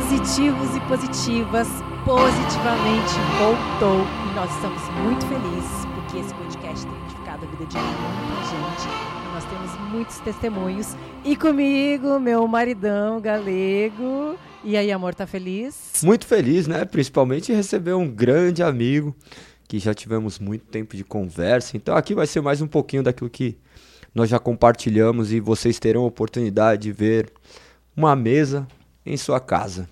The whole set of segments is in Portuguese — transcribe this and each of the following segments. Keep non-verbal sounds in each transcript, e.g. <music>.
positivos e positivas, positivamente voltou e nós estamos muito felizes porque esse podcast tem edificado a vida de muita gente nós temos muitos testemunhos. E comigo, meu maridão galego. E aí, amor, tá feliz? Muito feliz, né? Principalmente receber um grande amigo que já tivemos muito tempo de conversa. Então aqui vai ser mais um pouquinho daquilo que nós já compartilhamos e vocês terão a oportunidade de ver uma mesa em sua casa.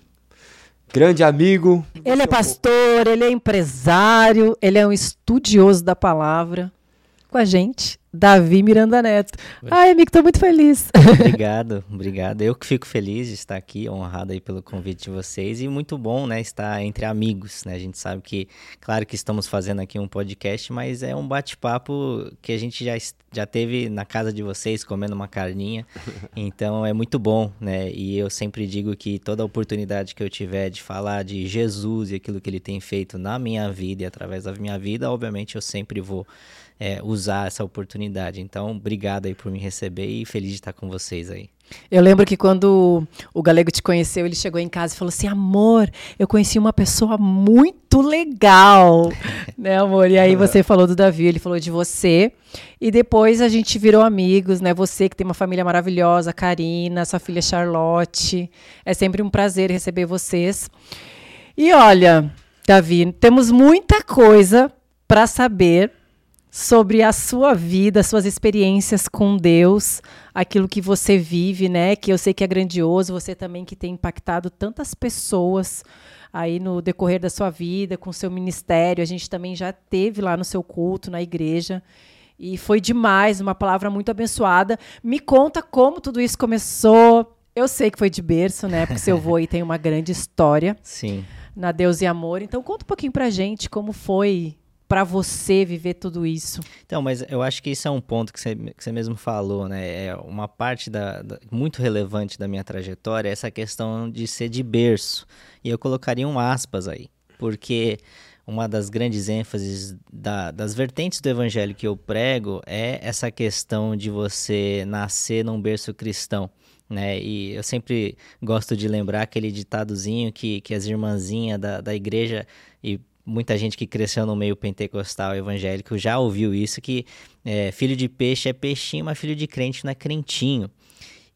Grande amigo. Ele é pastor, ele é empresário, ele é um estudioso da palavra. Com a gente, Davi Miranda Neto. Ai, amigo, estou muito feliz. <laughs> Obrigado, obrigado. Eu que fico feliz de estar aqui, honrado aí pelo convite de vocês e muito bom, né, estar entre amigos, né? A gente sabe que, claro que estamos fazendo aqui um podcast, mas é um bate-papo que a gente já, já teve na casa de vocês, comendo uma carninha, <laughs> então é muito bom, né? E eu sempre digo que toda oportunidade que eu tiver de falar de Jesus e aquilo que ele tem feito na minha vida e através da minha vida, obviamente eu sempre vou é, usar essa oportunidade. Então, obrigado aí por me receber e feliz de estar com vocês aí. Eu lembro que quando o Galego te conheceu, ele chegou em casa e falou assim: Amor, eu conheci uma pessoa muito legal, <laughs> né, amor? E aí você falou do Davi, ele falou de você. E depois a gente virou amigos, né? Você que tem uma família maravilhosa, Karina, sua filha Charlotte. É sempre um prazer receber vocês. E olha, Davi, temos muita coisa para saber sobre a sua vida, suas experiências com Deus, aquilo que você vive, né? Que eu sei que é grandioso, você também que tem impactado tantas pessoas aí no decorrer da sua vida, com seu ministério. A gente também já teve lá no seu culto, na igreja. E foi demais, uma palavra muito abençoada. Me conta como tudo isso começou. Eu sei que foi de berço, né? Porque seu avô aí tem uma grande história. <laughs> Sim. Na Deus e Amor. Então conta um pouquinho pra gente como foi para você viver tudo isso? Então, mas eu acho que isso é um ponto que você, que você mesmo falou, né? É uma parte da, da, muito relevante da minha trajetória, essa questão de ser de berço. E eu colocaria um aspas aí, porque uma das grandes ênfases da, das vertentes do evangelho que eu prego é essa questão de você nascer num berço cristão. Né? E eu sempre gosto de lembrar aquele ditadozinho que, que as irmãzinhas da, da igreja, e muita gente que cresceu no meio pentecostal evangélico já ouviu isso, que é, filho de peixe é peixinho, mas filho de crente não é crentinho.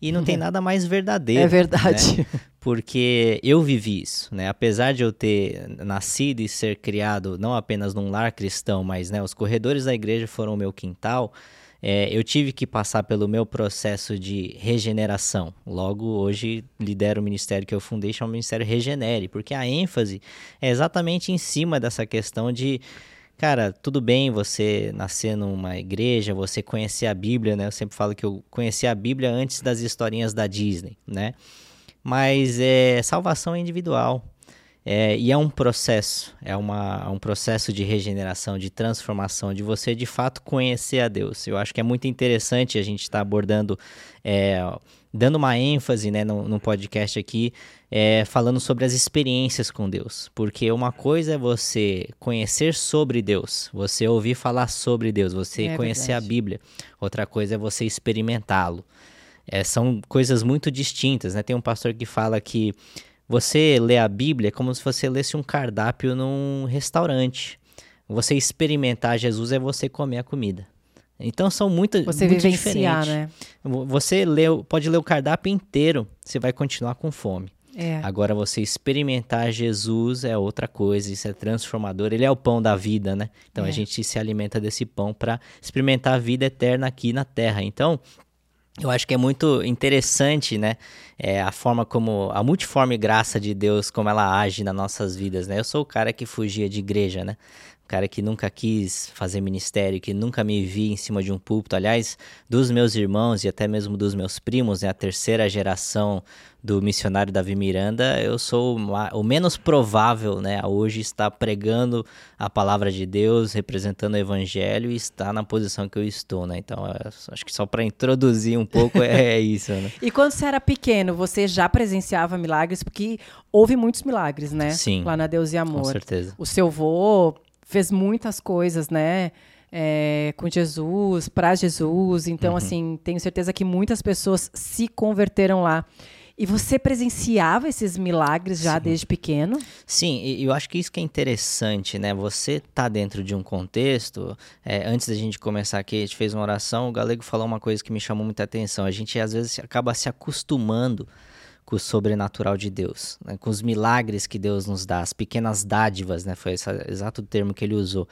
E não tem nada mais verdadeiro. É verdade. Né? Porque eu vivi isso, né? Apesar de eu ter nascido e ser criado não apenas num lar cristão, mas né, os corredores da igreja foram o meu quintal, é, eu tive que passar pelo meu processo de regeneração. Logo, hoje lidero o ministério que eu fundei, chama Ministério Regenere, porque a ênfase é exatamente em cima dessa questão de cara, tudo bem você nascer numa igreja, você conhecer a Bíblia, né? Eu sempre falo que eu conheci a Bíblia antes das historinhas da Disney, né? Mas é salvação é individual. É, e é um processo, é uma, um processo de regeneração, de transformação, de você de fato conhecer a Deus. Eu acho que é muito interessante a gente estar tá abordando, é, dando uma ênfase né, no, no podcast aqui, é, falando sobre as experiências com Deus. Porque uma coisa é você conhecer sobre Deus, você ouvir falar sobre Deus, você é conhecer verdade. a Bíblia. Outra coisa é você experimentá-lo. É, são coisas muito distintas. Né? Tem um pastor que fala que você lê a Bíblia é como se você lesse um cardápio num restaurante. Você experimentar Jesus é você comer a comida. Então são muitas você muito vivenciar, né? Você lê, pode ler o cardápio inteiro, você vai continuar com fome. É. Agora você experimentar Jesus é outra coisa, isso é transformador. Ele é o pão da vida, né? Então é. a gente se alimenta desse pão para experimentar a vida eterna aqui na terra. Então, eu acho que é muito interessante, né? É, a forma como a multiforme graça de Deus, como ela age nas nossas vidas, né? Eu sou o cara que fugia de igreja, né? Cara que nunca quis fazer ministério, que nunca me vi em cima de um púlpito. Aliás, dos meus irmãos e até mesmo dos meus primos, né? A terceira geração do missionário Davi Miranda, eu sou o menos provável, né, hoje estar pregando a palavra de Deus, representando o evangelho e estar na posição que eu estou, né? Então, acho que só para introduzir um pouco é, é <laughs> isso, né? e quando você era pequeno, você já presenciava milagres porque houve muitos milagres, né? Sim. Lá na Deus e Amor. Com certeza. O seu vô fez muitas coisas, né? É, com Jesus, para Jesus. Então, uhum. assim, tenho certeza que muitas pessoas se converteram lá. E você presenciava esses milagres já Sim. desde pequeno? Sim, e eu acho que isso que é interessante, né? Você tá dentro de um contexto. é, antes da gente começar aqui, a gente fez uma oração. O Galego falou uma coisa que me chamou muita atenção. A gente às vezes acaba se acostumando o sobrenatural de Deus, né? com os milagres que Deus nos dá, as pequenas dádivas, né? Foi esse exato termo que ele usou.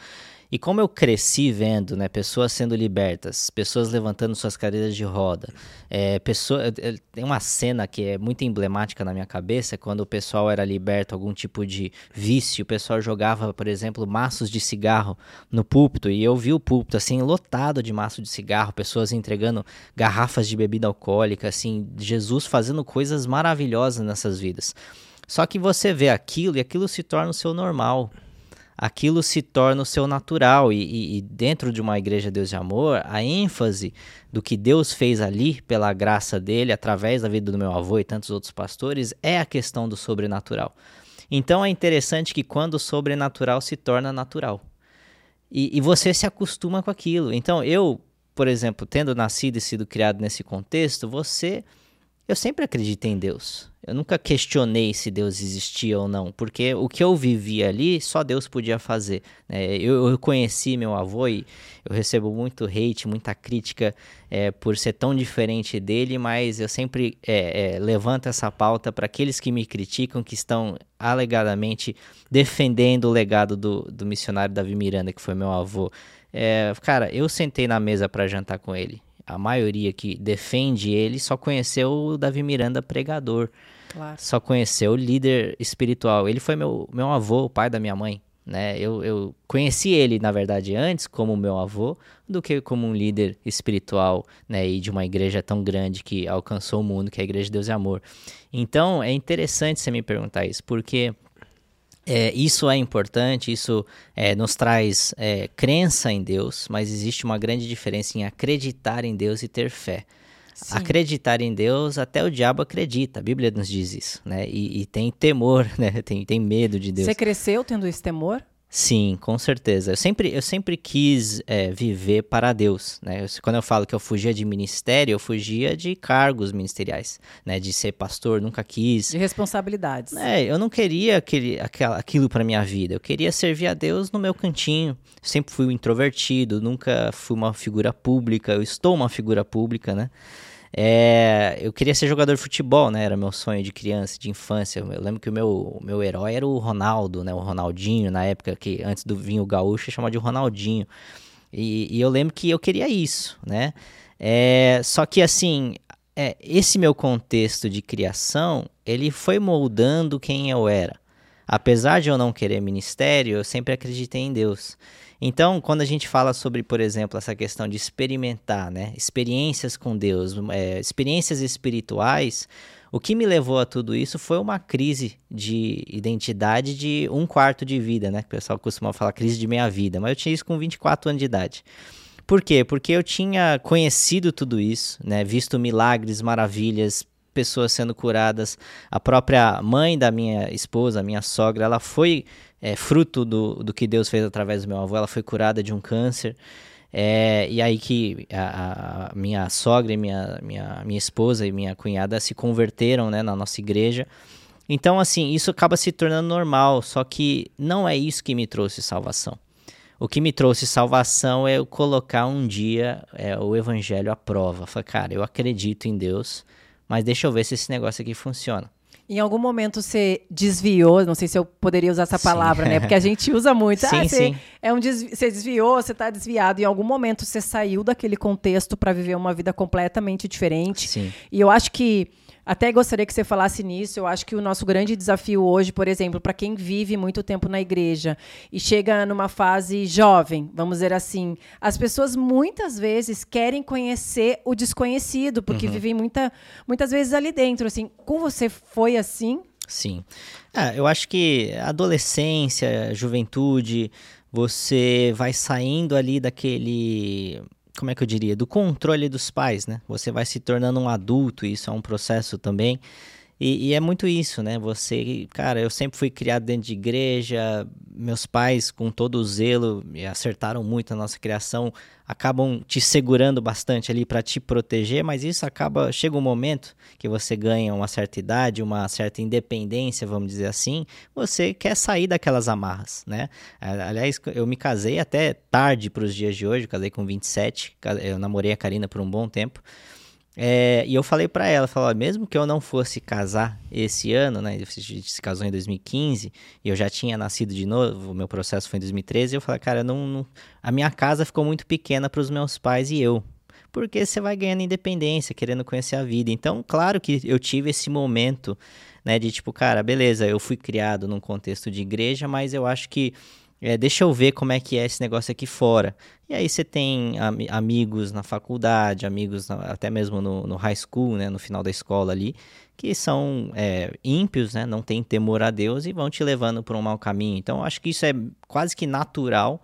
E como eu cresci vendo, né, pessoas sendo libertas, pessoas levantando suas cadeiras de roda, é, pessoa, é, tem uma cena que é muito emblemática na minha cabeça, quando o pessoal era liberto algum tipo de vício, o pessoal jogava, por exemplo, maços de cigarro no púlpito, e eu vi o púlpito assim lotado de maço de cigarro, pessoas entregando garrafas de bebida alcoólica, assim, Jesus fazendo coisas maravilhosas nessas vidas. Só que você vê aquilo e aquilo se torna o seu normal aquilo se torna o seu natural. E, e, e, dentro de uma igreja Deus de Amor, a ênfase do que Deus fez ali, pela graça dele, através da vida do meu avô e tantos outros pastores, é a questão do sobrenatural. Então é interessante que quando o sobrenatural se torna natural. E, e você se acostuma com aquilo. Então eu, por exemplo, tendo nascido e sido criado nesse contexto, você. Eu sempre acreditei em Deus. Eu nunca questionei se Deus existia ou não, porque o que eu vivi ali, só Deus podia fazer. Né? Eu, eu, conheci meu avô e eu recebo muito hate, muita crítica é, por ser tão diferente dele, mas eu sempre é, é, levanto essa pauta para aqueles que me criticam, que estão alegadamente defendendo o legado do, do missionário Davi Miranda, que foi meu avô. cara, eu sentei na mesa para jantar com ele a maioria que defende ele só conheceu o Davi Miranda pregador. Claro. Só conheceu o líder espiritual. Ele foi meu, meu avô, o pai da minha mãe. Né? Eu, eu conheci ele, na verdade, antes como meu avô do que como um líder espiritual né? e de uma igreja tão grande que alcançou o mundo, que é a Igreja de Deus e Amor. Então, é interessante você me perguntar isso, porque é, isso é importante, isso é, nos traz é, crença em Deus, mas existe uma grande diferença em acreditar em Deus e ter fé. Sim. Acreditar em Deus, até o diabo acredita, a Bíblia nos diz isso, né? E, e tem temor, <laughs> né? Tem, tem medo de Deus. Você cresceu tendo esse temor? Sim, com certeza. Eu sempre, eu sempre quis é, viver para Deus. Né? Eu, quando eu falo que eu fugia de ministério, eu fugia de cargos ministeriais, né? de ser pastor, nunca quis. De responsabilidades. É, eu não queria aquele, aquilo para minha vida. Eu queria servir a Deus no meu cantinho. Eu sempre fui um introvertido, nunca fui uma figura pública. Eu estou uma figura pública, né? É, eu queria ser jogador de futebol, né? Era meu sonho de criança, de infância. Eu lembro que o meu, meu herói era o Ronaldo, né? O Ronaldinho, na época que antes do vinho gaúcho chamava de Ronaldinho. E, e, eu lembro que eu queria isso, né? É, só que assim, é, esse meu contexto de criação, ele foi moldando quem eu era. Apesar de eu não querer ministério, eu sempre acreditei em Deus. Então, quando a gente fala sobre, por exemplo, essa questão de experimentar, né, experiências com Deus, é, experiências espirituais, o que me levou a tudo isso foi uma crise de identidade de um quarto de vida, né? O pessoal costuma falar crise de meia vida, mas eu tinha isso com 24 anos de idade. Por quê? Porque eu tinha conhecido tudo isso, né? Visto milagres, maravilhas, pessoas sendo curadas. A própria mãe da minha esposa, a minha sogra, ela foi é, fruto do, do que Deus fez através do meu avô. Ela foi curada de um câncer. É, e aí que a, a, minha sogra e minha, minha, minha esposa e minha cunhada se converteram né, na nossa igreja. Então, assim, isso acaba se tornando normal, só que não é isso que me trouxe salvação. O que me trouxe salvação é eu colocar um dia é, o evangelho à prova. Falei, cara, eu acredito em Deus, mas deixa eu ver se esse negócio aqui funciona. Em algum momento você desviou, não sei se eu poderia usar essa palavra, né? Porque a gente usa muito. <laughs> sim, ah, você, sim. É um desvi você desviou, você está desviado. Em algum momento você saiu daquele contexto para viver uma vida completamente diferente. Sim. E eu acho que até gostaria que você falasse nisso. Eu acho que o nosso grande desafio hoje, por exemplo, para quem vive muito tempo na igreja e chega numa fase jovem, vamos dizer assim, as pessoas muitas vezes querem conhecer o desconhecido, porque Uhum. vivem muita, muitas vezes ali dentro. Assim, com você foi assim? Sim. Ah, eu acho que adolescência, juventude, você vai saindo ali daquele. Como é que eu diria? Do controle dos pais, né? Você vai se tornando um adulto, isso é um processo também. E, e, é muito isso, né? Você, cara, eu sempre fui criado dentro de igreja, meus pais, com todo o zelo, acertaram muito a nossa criação, acabam te segurando bastante ali para te proteger, mas isso acaba. Chega um momento que você ganha uma certa idade, uma certa independência, vamos dizer assim, você quer sair daquelas amarras, né? Aliás, eu me casei até tarde para os dias de hoje, casei com 27, eu namorei a Karina por um bom tempo. É, e eu falei para ela, falou, mesmo que eu não fosse casar esse ano, né, a gente se casou em 2015 e eu já tinha nascido de novo, o meu processo foi em 2013, eu falei, cara, não, não a minha casa ficou muito pequena para os meus pais e eu, porque você vai ganhando independência, querendo conhecer a vida. Então, claro que eu tive esse momento, né, de tipo, cara, beleza, eu fui criado num contexto de igreja, mas eu acho que é, deixa eu ver como é que é esse negócio aqui fora. E aí você tem am amigos na faculdade, amigos na, até mesmo no, no, high school, né, no final da escola ali, que são é, ímpios, né, não têm temor a Deus e vão te levando por um mau caminho. Então acho que isso é quase que natural,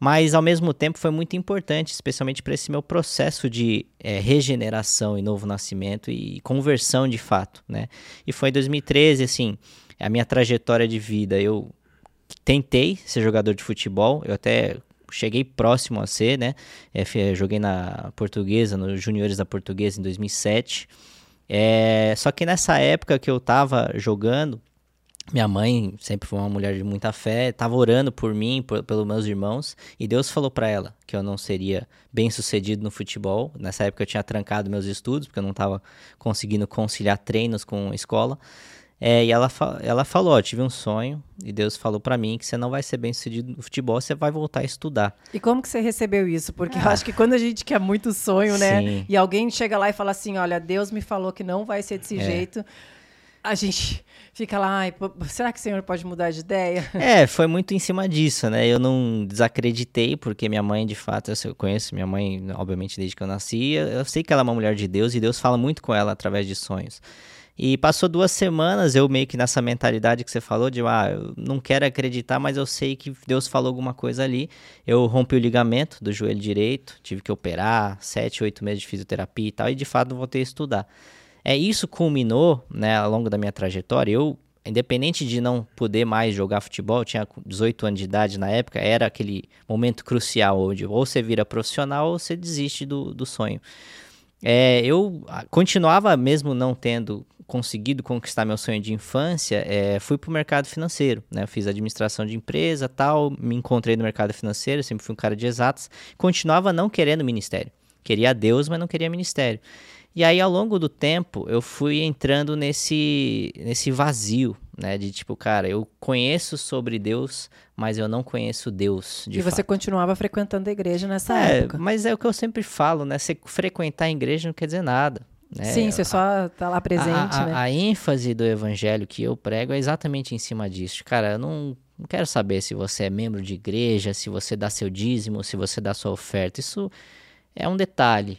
mas ao mesmo tempo foi muito importante, especialmente para esse meu processo de é, regeneração e novo nascimento e conversão de fato, né. E foi em 2013, assim, a minha trajetória de vida, eu tentei ser jogador de futebol, eu até cheguei próximo a ser, né? É, joguei na Portuguesa, nos juniores da Portuguesa em 2007. É, só que nessa época que eu tava jogando, minha mãe sempre foi uma mulher de muita fé, tava orando por mim, por, pelos meus irmãos, e Deus falou para ela que eu não seria bem sucedido no futebol. Nessa época eu tinha trancado meus estudos, porque eu não tava conseguindo conciliar treinos com escola. É, e ela, ela falou: ó, tive um sonho e Deus falou para mim que você não vai ser bem sucedido no futebol, você vai voltar a estudar. E como que você recebeu isso? Porque ah. eu acho que quando a gente quer muito sonho, né? Sim. E alguém chega lá e fala assim: olha, Deus me falou que não vai ser desse é. jeito. A gente fica lá, será que o senhor pode mudar de ideia? <laughs> É, foi muito em cima disso, né? Eu não desacreditei, porque minha mãe, de fato, eu conheço minha mãe, obviamente, desde que eu nasci. Eu sei que ela é uma mulher de Deus e Deus fala muito com ela através de sonhos. E passou duas semanas, eu meio que nessa mentalidade que você falou, de ah, eu não quero acreditar, mas eu sei que Deus falou alguma coisa ali. Eu rompi o ligamento do joelho direito, tive que operar, sete, oito meses de fisioterapia e tal, e de fato voltei a estudar. É isso culminou, né, ao longo da minha trajetória. Eu, independente de não poder mais jogar futebol, tinha 18 anos de idade na época, era aquele momento crucial onde ou você vira profissional ou você desiste do, do sonho. É, eu continuava mesmo não tendo conseguido conquistar meu sonho de infância, é, fui para o mercado financeiro, né? Eu fiz administração de empresa, tal, me encontrei no mercado financeiro, sempre fui um cara de exatas, continuava não querendo ministério. Queria Deus, mas não queria ministério. E aí, ao longo do tempo, eu fui entrando nesse, nesse vazio, né? De tipo, cara, eu conheço sobre Deus, mas eu não conheço Deus. De e fato. você continuava frequentando a igreja nessa é, época. Mas é o que eu sempre falo, né? Você frequentar a igreja não quer dizer nada. Né? Sim, você só tá lá presente, a, a, né? A ênfase do evangelho que eu prego é exatamente em cima disso. Cara, eu não, não quero saber se você é membro de igreja, se você dá seu dízimo, se você dá sua oferta. Isso é um detalhe.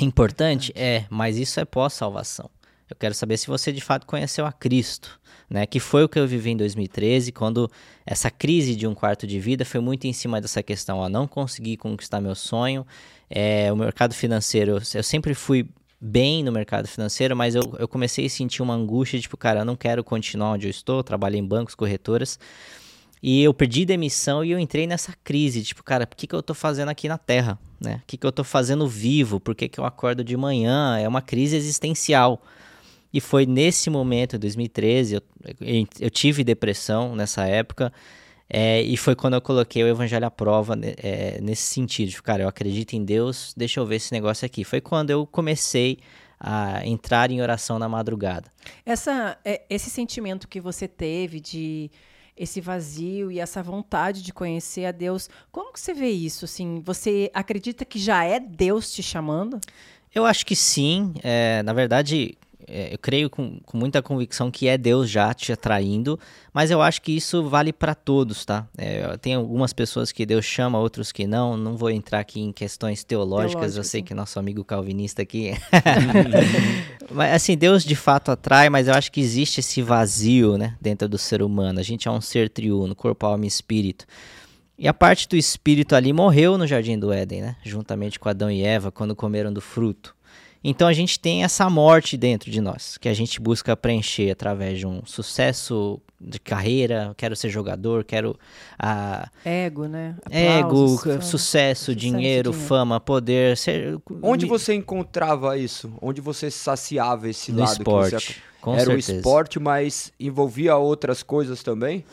Importante? É, mas isso é pós-salvação. Eu quero saber se você de fato conheceu a Cristo, né? Que foi o que eu vivi em 2013, quando essa crise de um quarto de vida foi muito em cima dessa questão, a não conseguir conquistar meu sonho. É, o mercado financeiro, eu sempre fui bem no mercado financeiro, mas eu, eu comecei a sentir uma angústia, tipo, cara, eu não quero continuar onde eu estou, trabalho em bancos, corretoras, e eu perdi demissão e eu entrei nessa crise, tipo, cara, o que, que eu tô fazendo aqui na Terra, né? O que, que eu tô fazendo vivo? Por que, que eu acordo de manhã? É uma crise existencial. E foi nesse momento, 2013, eu, eu, eu tive depressão nessa época, é, e foi quando eu coloquei o evangelho à prova né, é, nesse sentido. De, cara, eu acredito em Deus, deixa eu ver esse negócio aqui. Foi quando eu comecei a entrar em oração na madrugada. Essa, é, esse sentimento que você teve de esse vazio e essa vontade de conhecer a Deus, como que você vê isso? Assim, você acredita que já é Deus te chamando? Eu acho que sim. É, na verdade, é, eu creio com, com, muita convicção que é Deus já te atraindo, mas eu acho que isso vale para todos, tá? É, tem algumas pessoas que Deus chama, outros que não. Não vou entrar aqui em questões teológicas, Teológico, eu sei sim. que nosso amigo calvinista aqui. <laughs> mas assim, Deus de fato atrai, mas eu acho que existe esse vazio, né, dentro do ser humano. A gente é um ser triuno, corpo, alma e espírito. E a parte do espírito ali morreu no jardim do Éden, né? Juntamente com Adão e Eva, quando comeram do fruto. Então a gente tem essa morte dentro de nós, que a gente busca preencher através de um sucesso de carreira, quero ser jogador, quero a ego, né? Aplausos, ego, fama, sucesso, dinheiro, dinheiro, fama, poder. Ser... Onde você encontrava isso? Onde você saciava esse no lado? Esporte, você... Era certeza. o esporte, mas envolvia outras coisas também?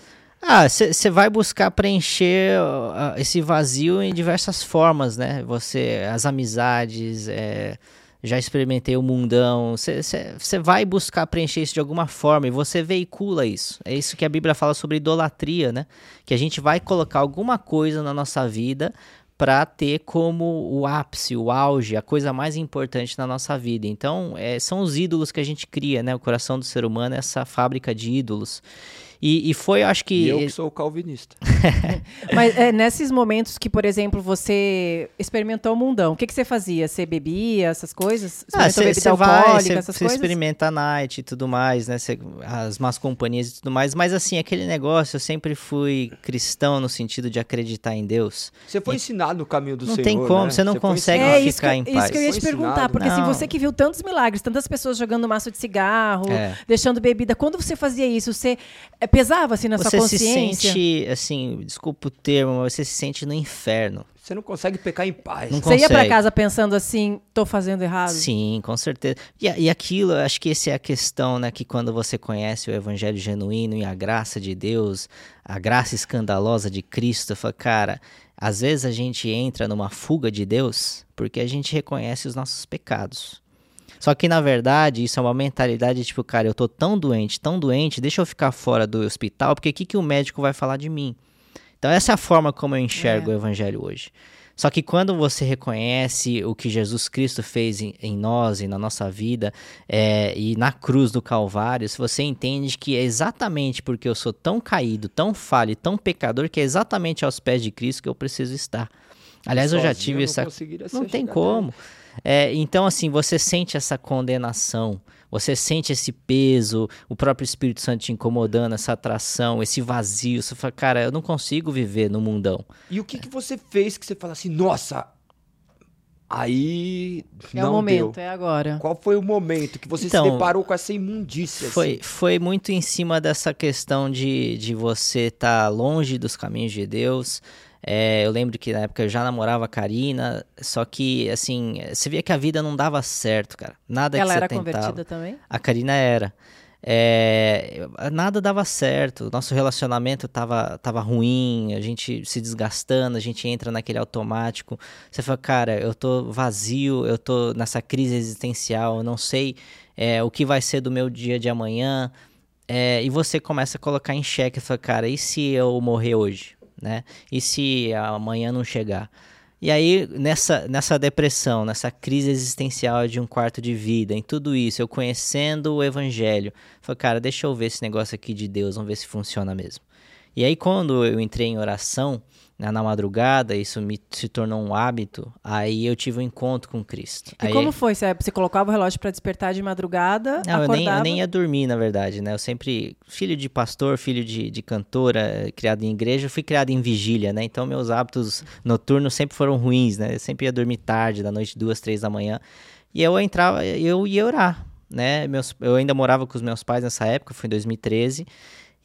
Ah, você vai buscar preencher uh, esse vazio em diversas formas, né? Você, as amizades, é, já experimentei o mundão. Você vai buscar preencher isso de alguma forma e você veicula isso. É isso que a Bíblia fala sobre idolatria, né? Que a gente vai colocar alguma coisa na nossa vida para ter como o ápice, o auge, a coisa mais importante na nossa vida. Então, é, são os ídolos que a gente cria, né? O coração do ser humano é essa fábrica de ídolos. E, e foi, acho que. E eu que sou calvinista. <laughs> Mas é, nesses momentos que, por exemplo, você experimentou o mundão, o que, que você fazia? Você bebia essas coisas? Ah, você vai, cê, essas cê experimenta a night e tudo mais, né? Cê, as más companhias e tudo mais. Mas assim, aquele negócio, eu sempre fui cristão no sentido de acreditar em Deus. Você foi e, ensinado no caminho do não Senhor. Não tem como, você né? não consegue é, ficar em paz. Isso que eu ia te perguntar, porque assim, você que viu tantos milagres, tantas pessoas jogando maço de cigarro, é. deixando bebida, quando você fazia isso, você pesava assim na você sua consciência? Você se sente, assim, desculpa o termo, mas você se sente no inferno. Você não consegue pecar em paz. Não você consegue. ia para casa pensando assim, tô fazendo errado? Sim, com certeza. E, e aquilo, acho que essa é a questão, né? Que quando você conhece o evangelho genuíno e a graça de Deus, a graça escandalosa de Cristo, fala, cara, às vezes a gente entra numa fuga de Deus porque a gente reconhece os nossos pecados. Só que na verdade, isso é uma mentalidade tipo, cara, eu tô tão doente, tão doente, deixa eu ficar fora do hospital, porque o que, que o médico vai falar de mim? Então, essa é a forma como eu enxergo é. o evangelho hoje. Só que quando você reconhece o que Jesus Cristo fez em, em nós e na nossa vida, é, e na cruz do Calvário, se você entende que é exatamente porque eu sou tão caído, tão falho, tão pecador, que é exatamente aos pés de Cristo que eu preciso estar. Aliás, Sozinho eu já tive não essa. Não tem como. Dele. É, então, assim, você sente essa condenação, você sente esse peso, o próprio Espírito Santo te incomodando, essa atração, esse vazio. Você fala, cara, eu não consigo viver no mundão. E o que, que você fez que você fala assim, nossa, Aí. É não o momento, deu. é agora. Qual foi o momento que você então, se deparou com essa imundícia? Foi, assim? foi muito em cima dessa questão de, de você estar tá longe dos caminhos de Deus, é, eu lembro que na época eu já namorava a Karina, só que, assim, você via que a vida não dava certo, cara. Nada Ela que você era tentava. convertida também? A Karina era. É, nada dava certo, nosso relacionamento tava, tava ruim, a gente se desgastando, a gente entra naquele automático. Você fala, cara, eu tô vazio, eu tô nessa crise existencial, eu não sei é, o que vai ser do meu dia de amanhã. É, e você começa a colocar em xeque, fala, cara, e se eu morrer hoje? Né? E se amanhã não chegar? E aí, nessa, nessa depressão, nessa crise existencial de um quarto de vida, em tudo isso, eu conhecendo o evangelho, falei, cara, deixa eu ver esse negócio aqui de Deus, vamos ver se funciona mesmo. E aí, quando eu entrei em oração, né, na madrugada, isso me se tornou um hábito, aí eu tive um encontro com Cristo. E aí, como foi? Você, você colocava o relógio para despertar de madrugada? Não, eu nem, eu nem ia dormir, na verdade, né? Eu sempre, filho de pastor, filho de, de cantora, criado em igreja, fui criado em vigília, né? Então meus hábitos noturnos sempre foram ruins, né? Eu sempre ia dormir tarde, da noite, duas, três da manhã. E eu entrava, eu ia orar, né? Meus, eu ainda morava com os meus pais nessa época, foi em 2013.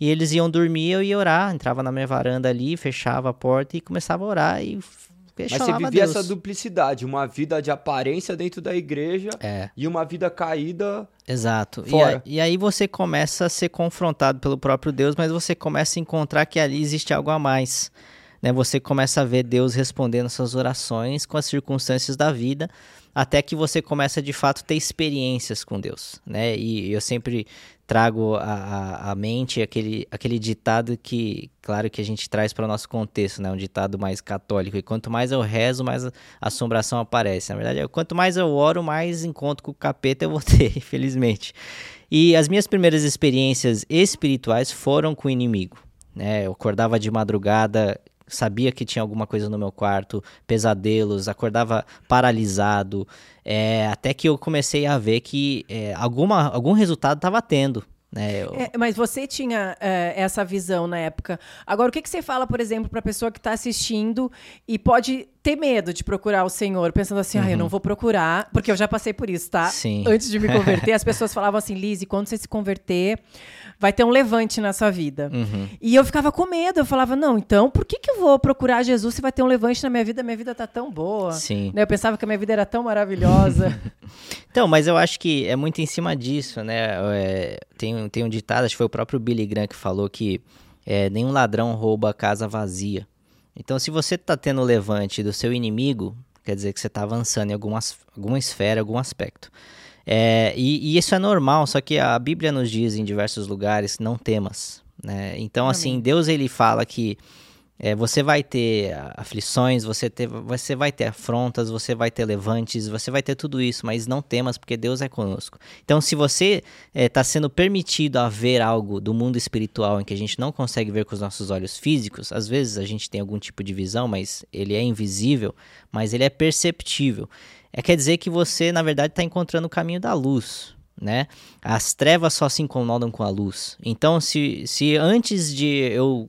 E eles iam dormir, eu ia orar, entrava na minha varanda ali, fechava a porta e começava a orar e Mas você vivia essa duplicidade, uma vida de aparência dentro da igreja é. e uma vida caída. Exato. Fora. E, a, e aí você começa a ser confrontado pelo próprio Deus, mas você começa a encontrar que ali existe algo a mais. Né? Você começa a ver Deus respondendo suas orações com as circunstâncias da vida até que você começa de fato ter experiências com Deus, né? E eu sempre trago à mente aquele, aquele ditado que, claro, que a gente traz para o nosso contexto, né? Um ditado mais católico. E quanto mais eu rezo, mais assombração aparece. Na verdade, quanto mais eu oro, mais encontro com o capeta eu vou ter, <laughs> infelizmente. E as minhas primeiras experiências espirituais foram com o inimigo. Né? Eu acordava de madrugada sabia que tinha alguma coisa no meu quarto, pesadelos, acordava paralisado, é, até que eu comecei a ver que é, alguma, algum resultado estava tendo. Né? Eu... É, mas você tinha é, essa visão na época. Agora, o que, que você fala, por exemplo, para a pessoa que está assistindo e pode ter medo de procurar o Senhor, pensando assim, uhum. ah, eu não vou procurar, porque eu já passei por isso, tá? Sim. Antes de me <laughs> converter, as pessoas falavam assim, Lizzie, quando você se converter, vai ter um levante na sua vida. Uhum. E eu ficava com medo, eu falava, não, então por que, que eu vou procurar Jesus se vai ter um levante na minha vida? Minha vida tá tão boa. Sim. Né? Eu pensava que a minha vida era tão maravilhosa. <laughs> então, mas eu acho que é muito em cima disso, né? É, tem, tem um ditado, acho que foi o próprio Billy Graham que falou que é, nenhum ladrão rouba a casa vazia. Então, se você está tendo o levante do seu inimigo, quer dizer que você está avançando em algumas, alguma esfera, algum aspecto. É, e, e, isso é normal, só que a Bíblia nos diz em diversos lugares, não temas. Né? Então, assim, Deus ele fala que é, você vai ter aflições, você, ter, você vai ter afrontas, você vai ter levantes, você vai ter tudo isso, mas não temas, porque Deus é conosco. Então, se você está é, sendo permitido a ver algo do mundo espiritual em que a gente não consegue ver com os nossos olhos físicos, às vezes a gente tem algum tipo de visão, mas ele é invisível, mas ele é perceptível. É quer dizer que você, na verdade, está encontrando o caminho da luz. Né? As trevas só se incomodam com a luz. Então, se, se antes de eu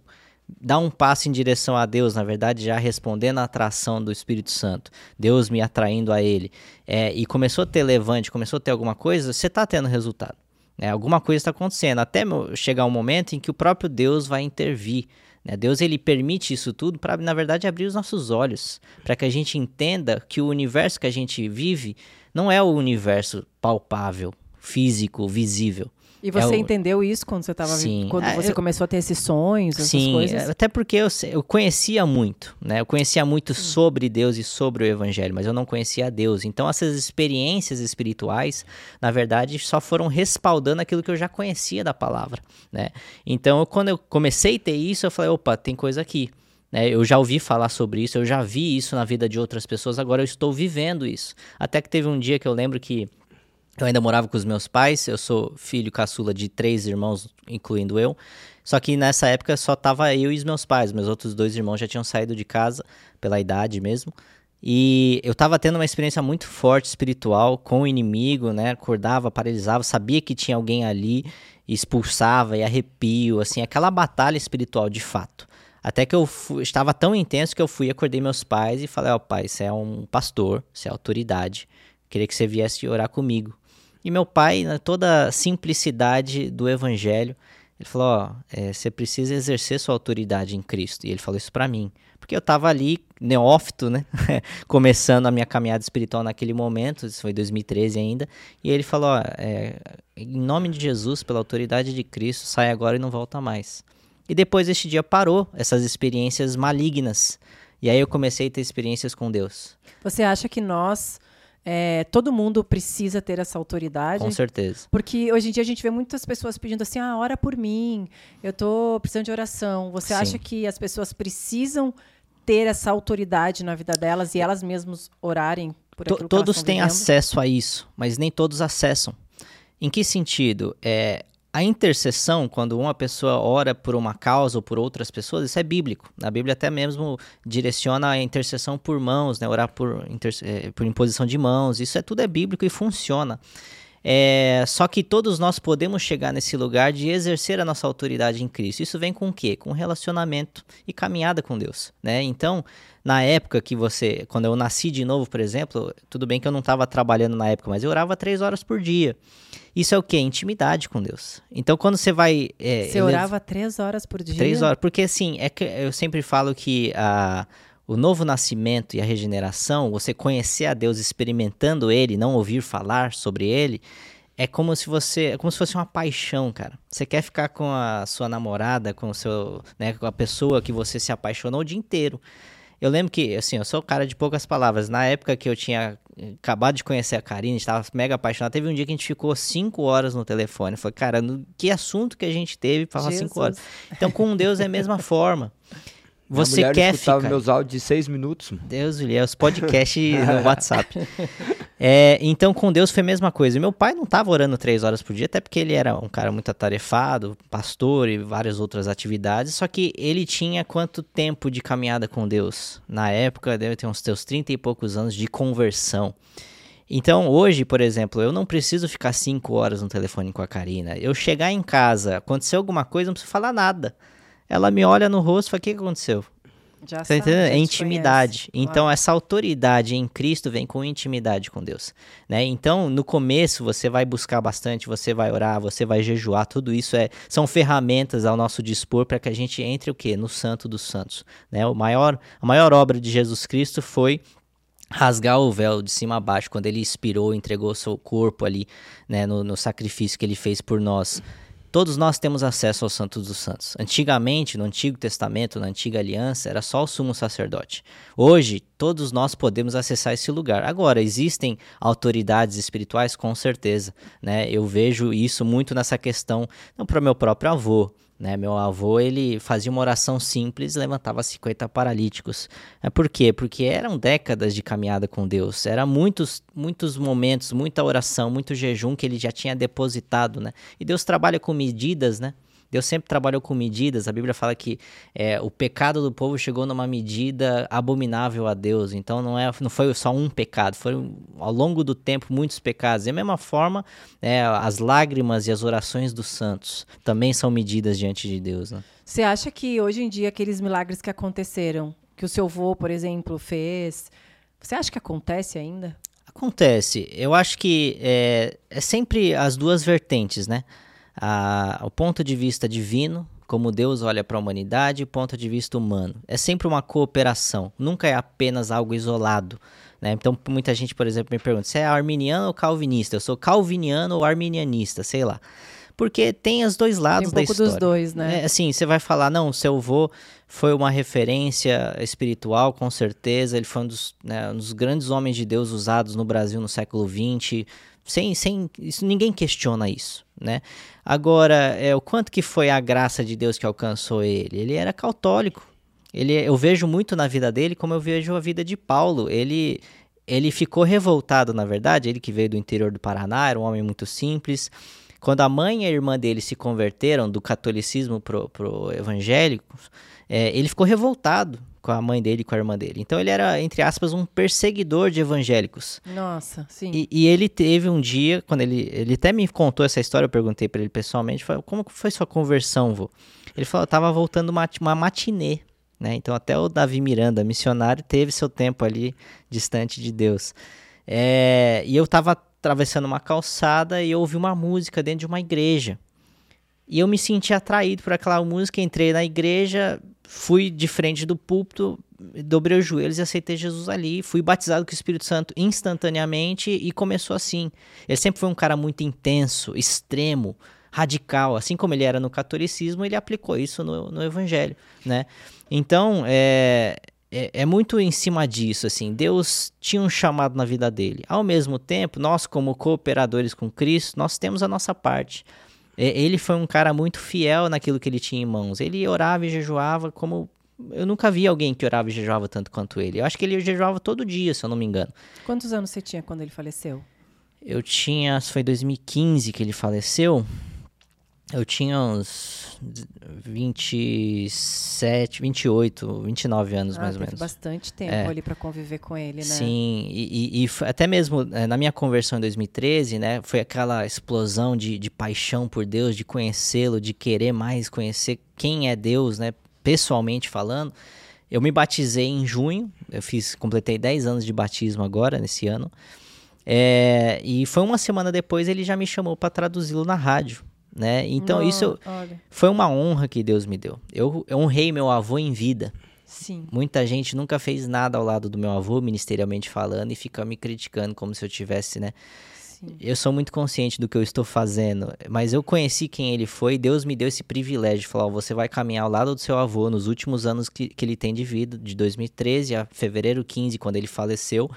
dar um passo em direção a Deus, na verdade, já respondendo à atração do Espírito Santo, Deus me atraindo a Ele, é, e começou a ter levante, começou a ter alguma coisa, você está tendo resultado. Né? Alguma coisa está acontecendo, até chegar um momento em que o próprio Deus vai intervir. Né? Deus ele permite isso tudo para, na verdade, abrir os nossos olhos, para que a gente entenda que o universo que a gente vive não é o universo palpável, físico, visível. E você é o... entendeu isso quando você estava quando é, você eu... começou a ter esses sonhos, essas Sim, coisas? até porque eu, eu conhecia muito, né? Eu conhecia muito Sim. sobre Deus e sobre o evangelho, mas eu não conhecia Deus. Então essas experiências espirituais, na verdade, só foram respaldando aquilo que eu já conhecia da palavra, né? Então, quando eu comecei a ter isso, eu falei, opa, tem coisa aqui. Né? Eu já ouvi falar sobre isso, eu já vi isso na vida de outras pessoas, agora eu estou vivendo isso. Até que teve um dia que eu lembro que eu ainda morava com os meus pais, eu sou filho caçula de três irmãos, incluindo eu. Só que nessa época só tava eu e os meus pais, meus outros dois irmãos já tinham saído de casa pela idade mesmo. E eu tava tendo uma experiência muito forte espiritual com o inimigo, né? Acordava, paralisava, sabia que tinha alguém ali, expulsava e arrepio, assim, aquela batalha espiritual de fato. Até que eu fui, estava tão intenso que eu fui, acordei meus pais e falei: Ó, oh, pai, você é um pastor, você é autoridade, queria que você viesse orar comigo. E meu pai, na toda a simplicidade do evangelho, ele falou: Ó, é, você precisa exercer sua autoridade em Cristo. E ele falou isso para mim. Porque eu estava ali, neófito, né? <laughs> Começando a minha caminhada espiritual naquele momento, isso foi 2013 ainda. E ele falou: é, em nome de Jesus, pela autoridade de Cristo, sai agora e não volta mais. E depois este dia parou essas experiências malignas. E aí eu comecei a ter experiências com Deus. Você acha que nós é, todo mundo precisa ter essa autoridade. Com certeza. Porque hoje em dia a gente vê muitas pessoas pedindo assim: ah, ora por mim, eu estou precisando de oração. Você Sim. acha que as pessoas precisam ter essa autoridade na vida delas e elas mesmas orarem por aquilo Todos que têm acesso a isso, mas nem todos acessam. Em que sentido? É, a intercessão, quando uma pessoa ora por uma causa ou por outras pessoas, isso é bíblico. A Bíblia até mesmo direciona a intercessão por mãos, né? orar por, é, por imposição de mãos. Isso é tudo é bíblico e funciona. É, só que todos nós podemos chegar nesse lugar de exercer a nossa autoridade em Cristo. Isso vem com o quê? Com relacionamento e caminhada com Deus, né? Então, na época que você, quando eu nasci de novo, por exemplo, tudo bem que eu não estava trabalhando na época, mas eu orava três horas por dia. Isso é o que? Intimidade com Deus. Então, quando você vai. É, você orava três horas por dia? Três horas. Porque, assim, é que eu sempre falo que a, o novo nascimento e a regeneração, você conhecer a Deus experimentando Ele, não ouvir falar sobre Ele, é como se você. É como se fosse uma paixão, cara. Você quer ficar com a sua namorada, com o seu. Né, com a pessoa que você se apaixonou o dia inteiro. Eu lembro que, assim, eu sou o cara de poucas palavras. Na época que eu tinha acabado de conhecer a Karine, estava mega apaixonado. Teve um dia que a gente ficou cinco horas no telefone. Falei, cara, no, que assunto que a gente teve para falar cinco horas? Então, com Deus é a mesma <laughs> forma. Você quer ficar. meus áudios de seis minutos. Deus, Julião, os podcasts <laughs> no WhatsApp. <laughs> É, então, com Deus foi a mesma coisa. Meu pai não estava orando três horas por dia, até porque ele era um cara muito atarefado, pastor e várias outras atividades. Só que ele tinha quanto tempo de caminhada com Deus? Na época, deve ter uns teus trinta e poucos anos de conversão. Então, hoje, por exemplo, eu não preciso ficar cinco horas no telefone com a Karina. Eu chegar em casa, aconteceu alguma coisa, não preciso falar nada. Ela me olha no rosto e fala: O que aconteceu? Já Tá entendendo? É intimidade. conhece. Então, essa autoridade em Cristo vem com intimidade com Deus. Né? Então, no começo, você vai buscar bastante, você vai orar, você vai jejuar, tudo isso é, são ferramentas ao nosso dispor para que a gente entre o quê? No Santo dos Santos. Né? O maior, a maior obra de Jesus Cristo foi rasgar o véu de cima a baixo, quando ele expirou, entregou seu corpo ali, né, no, no sacrifício que ele fez por nós. Todos nós temos acesso ao Santo dos Santos. Antigamente, no Antigo Testamento, na Antiga Aliança, era só o sumo sacerdote. Hoje, todos nós podemos acessar esse lugar. Agora, existem autoridades espirituais, com certeza. Né? Eu vejo isso muito nessa questão, não para o meu próprio avô, né? Meu avô, ele fazia uma oração simples levantava 50 paralíticos. É por quê? Porque eram décadas de caminhada com Deus. Era muitos, muitos momentos, muita oração, muito jejum que ele já tinha depositado, né? E Deus trabalha com medidas, né? Deus sempre trabalhou com medidas. A Bíblia fala que é, o pecado do povo chegou numa medida abominável a Deus. Então não, é, não foi só um pecado, foram ao longo do tempo muitos pecados. Da mesma forma, é, as lágrimas e as orações dos santos também são medidas diante de Deus. Né? Você acha que hoje em dia aqueles milagres que aconteceram, que o seu avô, por exemplo, fez, você acha que acontece ainda? Acontece. Eu acho que é, é sempre as duas vertentes, né? A, o ponto de vista divino, como Deus olha para a humanidade, e o ponto de vista humano. É sempre uma cooperação, nunca é apenas algo isolado. Né? Então, muita gente, por exemplo, me pergunta: você é arminiano ou calvinista? Eu sou calviniano ou arminianista, sei lá. Porque tem os dois lados Tem um da pouco história. dos dois, né? É, assim, você vai falar, não, seu avô foi uma referência espiritual, com certeza. Ele foi um dos, né, um dos grandes homens de Deus usados no Brasil no século XX. Sem, sem, isso, ninguém questiona isso, né? Agora, é, o quanto que foi a graça de Deus que alcançou ele? Ele era católico. Ele, eu vejo muito na vida dele como eu vejo a vida de Paulo. Ele, ele ficou revoltado, na verdade. Ele que veio do interior do Paraná, era um homem muito simples. Quando a mãe e a irmã dele se converteram do catolicismo pro, pro evangélico, é, ele ficou revoltado com a mãe dele e com a irmã dele. Então ele era, entre aspas, um perseguidor de evangélicos. Nossa, sim. E, e ele teve um dia, quando ele, ele até me contou essa história, eu perguntei para ele pessoalmente, falei, como foi sua conversão, vô? Ele falou, eu tava voltando uma, uma matinê, né? Então até o Davi Miranda, missionário, teve seu tempo ali distante de Deus. É, e eu tava atravessando uma calçada e eu ouvi uma música dentro de uma igreja. E eu me senti atraído por aquela música, entrei na igreja, fui de frente do púlpito, dobrei os joelhos e aceitei Jesus ali. Fui batizado com o Espírito Santo instantaneamente e começou assim. Ele sempre foi um cara muito intenso, extremo, radical. Assim como ele era no catolicismo, ele aplicou isso no, no evangelho, né? Então, é, é, é, muito em cima disso, assim. Deus tinha um chamado na vida dele. Ao mesmo tempo, nós, como cooperadores com Cristo, nós temos a nossa parte. Ele foi um cara muito fiel naquilo que ele tinha em mãos. Ele orava e jejuava como. Eu nunca vi alguém que orava e jejuava tanto quanto ele. Eu acho que ele jejuava todo dia, se eu não me engano. Quantos anos você tinha quando ele faleceu? Eu tinha. Foi 2015 que ele faleceu. Eu tinha uns 27, 28, 29 anos ah, mais ou menos. bastante tempo É. ali para conviver com ele, né? Sim, e, e- e até mesmo eh, na minha conversão em 2013, né, foi aquela explosão de, de paixão por Deus, de conhecê-lo, de querer mais conhecer quem é Deus, né, pessoalmente falando. Eu me batizei em junho, eu fiz, completei 10 anos de batismo agora, nesse ano. É, e foi uma semana depois ele já me chamou para traduzi-lo na rádio, né? Então Nó- isso Olha, foi uma honra que Deus me deu. Eu, eu honrei meu avô em vida. sim. Muita gente nunca fez nada ao lado do meu avô, ministerialmente falando, e fica me criticando como se eu tivesse, né? Sim. Eu sou muito consciente do que eu estou fazendo, mas eu conheci quem ele foi, Deus me deu esse privilégio de falar: ó, você vai caminhar ao lado do seu avô nos últimos anos que, que ele tem de vida, de 2013 a fevereiro 15, quando ele faleceu.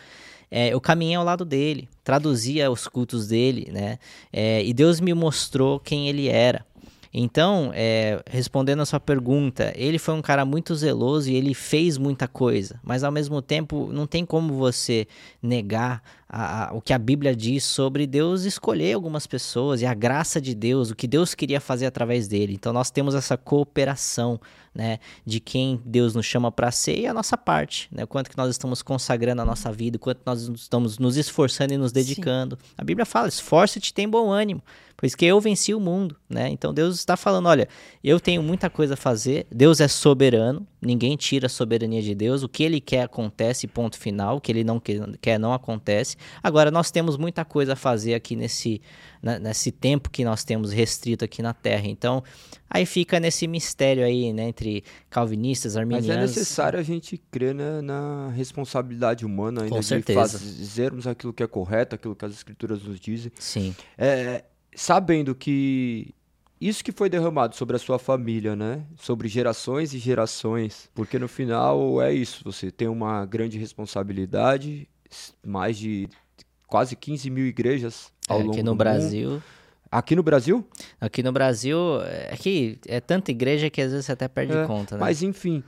É, eu caminhei ao lado dele, traduzia os cultos dele, né? É, e Deus me mostrou quem ele era. Então, é, respondendo a sua pergunta, ele foi um cara muito zeloso e ele fez muita coisa, mas ao mesmo tempo não tem como você negar a, a, o que a Bíblia diz sobre Deus escolher algumas pessoas e a graça de Deus, o que Deus queria fazer através dele. Então nós temos essa cooperação, né, de quem Deus nos chama para ser e a nossa parte, né, o quanto que nós estamos consagrando a nossa vida, o quanto nós estamos nos esforçando e nos dedicando. Sim. A Bíblia fala: esforce-te, tem bom ânimo pois que eu venci o mundo, né? Então Deus está falando, olha, eu tenho muita coisa a fazer, Deus é soberano, ninguém tira a soberania de Deus, o que ele quer acontece, ponto final, o que ele não quer não acontece. Agora nós temos muita coisa a fazer aqui nesse né, nesse tempo que nós temos restrito aqui na Terra. Então, aí fica nesse mistério aí, né, entre calvinistas, arminianos. Mas é necessário a gente crer né, na responsabilidade humana ainda Com de certeza. fazermos aquilo que é correto, aquilo que as escrituras nos dizem. Sim. É, sabendo que isso que foi derramado sobre a sua família, né? Sobre gerações e gerações. Porque no final é isso. Você tem uma grande responsabilidade, mais de quase 15 mil igrejas ao É, longo aqui no do Brasil. mundo. Aqui no Brasil? Aqui no Brasil, é que é tanta igreja que às vezes você até perde É, conta, né? Mas enfim,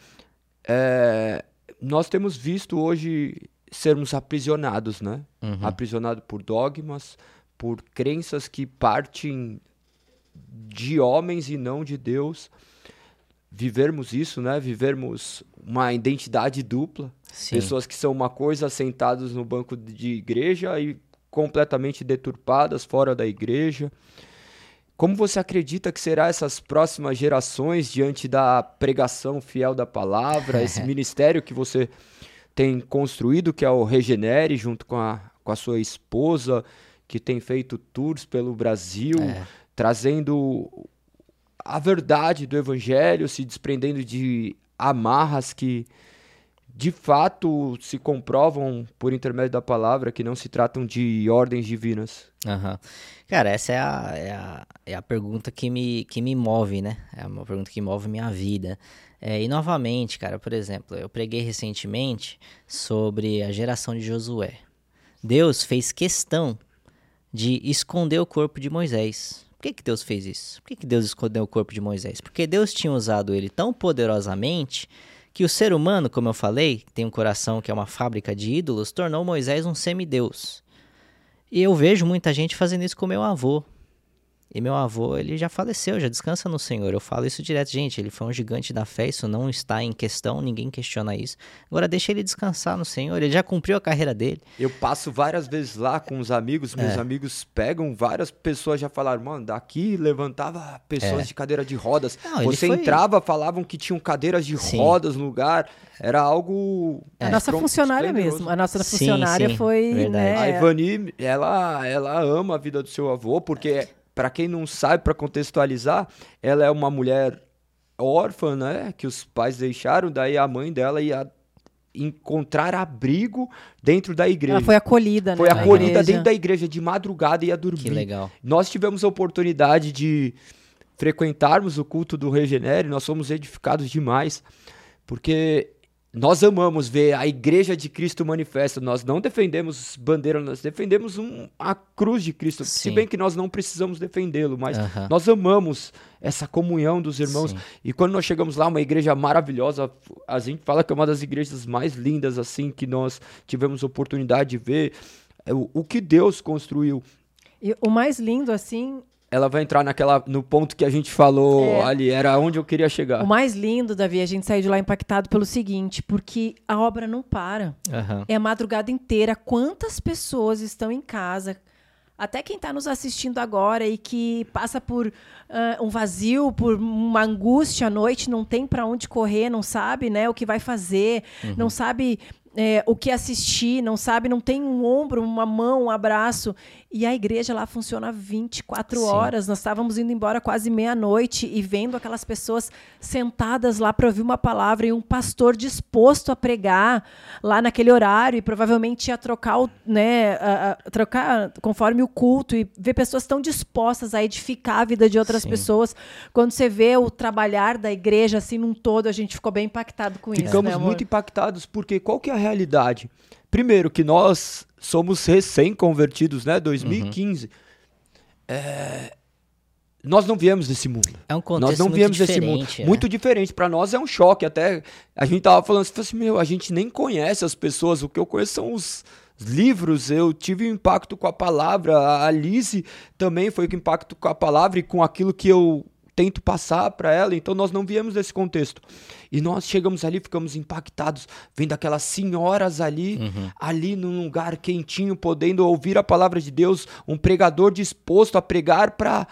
é, nós temos visto hoje sermos aprisionados, né? Uhum. Aprisionados por dogmas, por crenças que partem de homens e não de Deus. Vivermos isso, né? Vivermos uma identidade dupla. Sim. Pessoas que são uma coisa sentados no banco de igreja e completamente deturpadas fora da igreja. Como você acredita que será essas próximas gerações diante da pregação fiel da palavra, <laughs> esse ministério que você tem construído, que é o Regenere, junto com a, com a sua esposa, que tem feito tours pelo Brasil, É. trazendo a verdade do evangelho, se desprendendo de amarras que de fato se comprovam por intermédio da palavra que não se tratam de ordens divinas. Aham. Cara, essa é a, é a, é a pergunta que me, que me move, né? É uma pergunta que move minha vida. É, e novamente, cara, por exemplo, eu preguei recentemente sobre a geração de Josué. Deus fez questão de esconder o corpo de Moisés. Por que, que Deus fez isso? Por que, que Deus escondeu o corpo de Moisés? Porque Deus tinha usado ele tão poderosamente que o ser humano, como eu falei, tem um coração que é uma fábrica de ídolos, tornou Moisés um semideus. E eu vejo muita gente fazendo isso com meu avô. E meu avô, ele já faleceu, já descansa no Senhor. Eu falo isso direto, gente. Ele foi um gigante da fé, isso não está em questão, ninguém questiona isso. Agora deixa ele descansar no Senhor, ele já cumpriu a carreira dele. Eu passo várias vezes lá com os amigos, meus É. amigos pegam, várias pessoas já falaram, mano, daqui levantava pessoas É. de cadeira de rodas. Não, Você foi- entrava, falavam que tinham cadeiras de Sim. rodas no lugar. Era algo. A nossa funcionária mesmo. A nossa Sim, funcionária sim, foi, verdade. A né? Ivani, ela, ela ama a vida do seu avô, porque, pra quem não sabe, pra contextualizar, ela é uma mulher órfã, né? Que os pais deixaram, daí a mãe dela ia encontrar abrigo dentro da igreja. Ela foi acolhida, né? Foi acolhida igreja. dentro da igreja de madrugada e ia dormir. Que legal. Nós tivemos a oportunidade de frequentarmos o culto do Regenere, nós fomos edificados demais, porque nós amamos ver a igreja de Cristo manifesta. Nós não defendemos bandeira, nós defendemos um, a cruz de Cristo. Se Sim. bem que nós não precisamos defendê-lo, mas Aham. nós amamos essa comunhão dos irmãos. Sim. E quando nós chegamos lá, uma igreja maravilhosa, a gente fala que é uma das igrejas mais lindas assim que nós tivemos oportunidade de ver. É O, o que Deus construiu E o mais lindo, assim, ela vai entrar naquela no ponto que a gente falou É. ali, era onde eu queria chegar. o mais lindo, Davi, a gente saiu de lá impactado pelo seguinte, porque a obra não para. Aham. É a madrugada inteira. Quantas pessoas estão em casa? Até quem está nos assistindo agora e que passa por ah, um vazio, por uma angústia à noite, não tem para onde correr, não sabe né, o que vai fazer, não sabe é, o que assistir, não sabe, não tem um ombro, uma mão, um abraço. E a igreja lá funciona 24 Sim. horas. Nós estávamos indo embora quase meia-noite e vendo aquelas pessoas sentadas lá para ouvir uma palavra e um pastor disposto a pregar lá naquele horário e provavelmente ia trocar, o, né, a- a- trocar conforme o culto e ver pessoas tão dispostas a edificar a vida de outras Sim. pessoas. Quando você vê o trabalhar da igreja assim num todo, a gente ficou bem impactado com isso. Ficamos né, muito impactados porque qual que é a realidade? Primeiro que nós somos recém-convertidos, né, 2015. É, Nós não viemos desse mundo. É um contexto Nós não muito viemos desse mundo. diferente. é. Muito diferente. Pra nós é um choque. Até a gente tava falando assim, meu, a gente nem conhece as pessoas. O que eu conheço são os livros, eu tive um impacto com a palavra. A Alice também foi com impacto com a palavra e com aquilo que eu tento passar para ela. Então nós não viemos desse contexto. E nós chegamos ali, ficamos impactados, vendo aquelas senhoras ali, uhum. ali num lugar quentinho, podendo ouvir a palavra de Deus, um pregador disposto a pregar para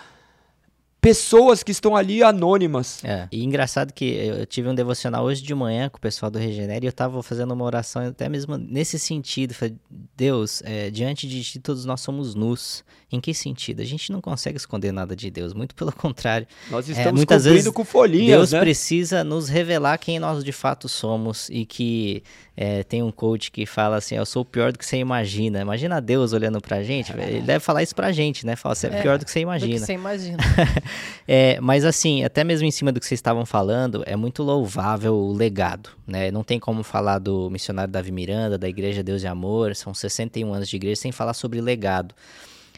pessoas que estão ali anônimas. É. E engraçado que eu tive um devocional hoje de manhã com o pessoal do Regenere e eu estava fazendo uma oração até mesmo nesse sentido. Falei, Deus, é, diante de ti todos nós somos nus. Em que sentido? A gente não consegue esconder nada de Deus, muito pelo contrário. Nós é, estamos é, muitas vezes com folhinhas, Deus né? precisa nos revelar quem nós de fato somos e que é, tem um coach que fala assim, eu sou pior do que você imagina. Imagina Deus olhando pra gente, é. ele deve falar isso pra gente, né? Fala, você é, é pior do que você imagina. Do que você imagina. <laughs> é, mas assim, até mesmo em cima do que vocês estavam falando, é muito louvável o legado, né? Não tem como falar do missionário Davi Miranda, da Igreja Deus e Amor, são 61 anos de igreja, sem falar sobre legado.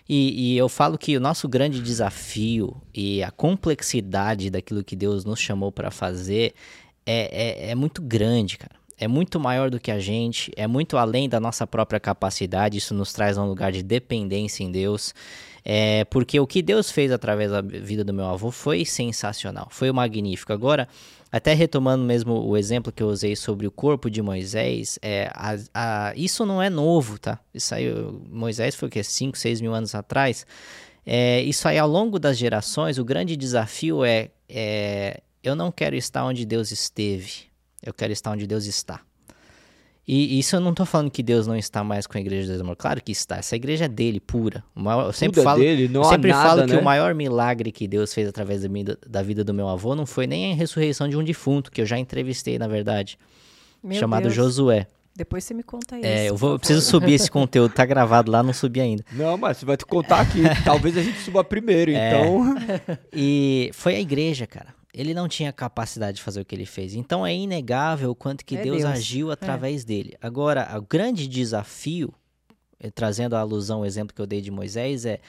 E, e, eu falo que o nosso grande desafio e a complexidade daquilo que Deus nos chamou para fazer é, é, é muito grande, cara é muito maior do que a gente, é muito além da nossa própria capacidade, isso nos traz a um lugar de dependência em Deus. É, porque o que Deus fez através da vida do meu avô foi sensacional, foi magnífico. Agora, até retomando mesmo o exemplo que eu usei sobre o corpo de Moisés, é, a, a, isso não é novo, tá? Isso aí, Moisés foi o que? 5, 6 mil anos atrás. É, isso aí, ao longo das gerações, o grande desafio é, é eu não quero estar onde Deus esteve, eu quero estar onde Deus está. E isso eu não estou falando que Deus não está mais com a igreja de Deus amor. Claro que está. Essa igreja é dele, pura. Maior, eu sempre Tudo é falo, é dele, não eu sempre nada, falo né? que o maior milagre que Deus fez através da, minha, da vida do meu avô não foi nem a ressurreição de um defunto, que eu já entrevistei, na verdade. Meu chamado Deus. Josué. Depois você me conta isso. É, eu, vou, eu preciso subir esse conteúdo, tá gravado lá, não subi ainda. Não, mas você vai te contar aqui. <laughs> Talvez a gente suba primeiro, é, então. E foi a igreja, cara ele não tinha capacidade de fazer o que ele fez. Então é inegável o quanto que é Deus, Deus, agiu é. através é. dele. Agora, o grande desafio, eh, trazendo a alusão, o exemplo que eu dei de Moisés, é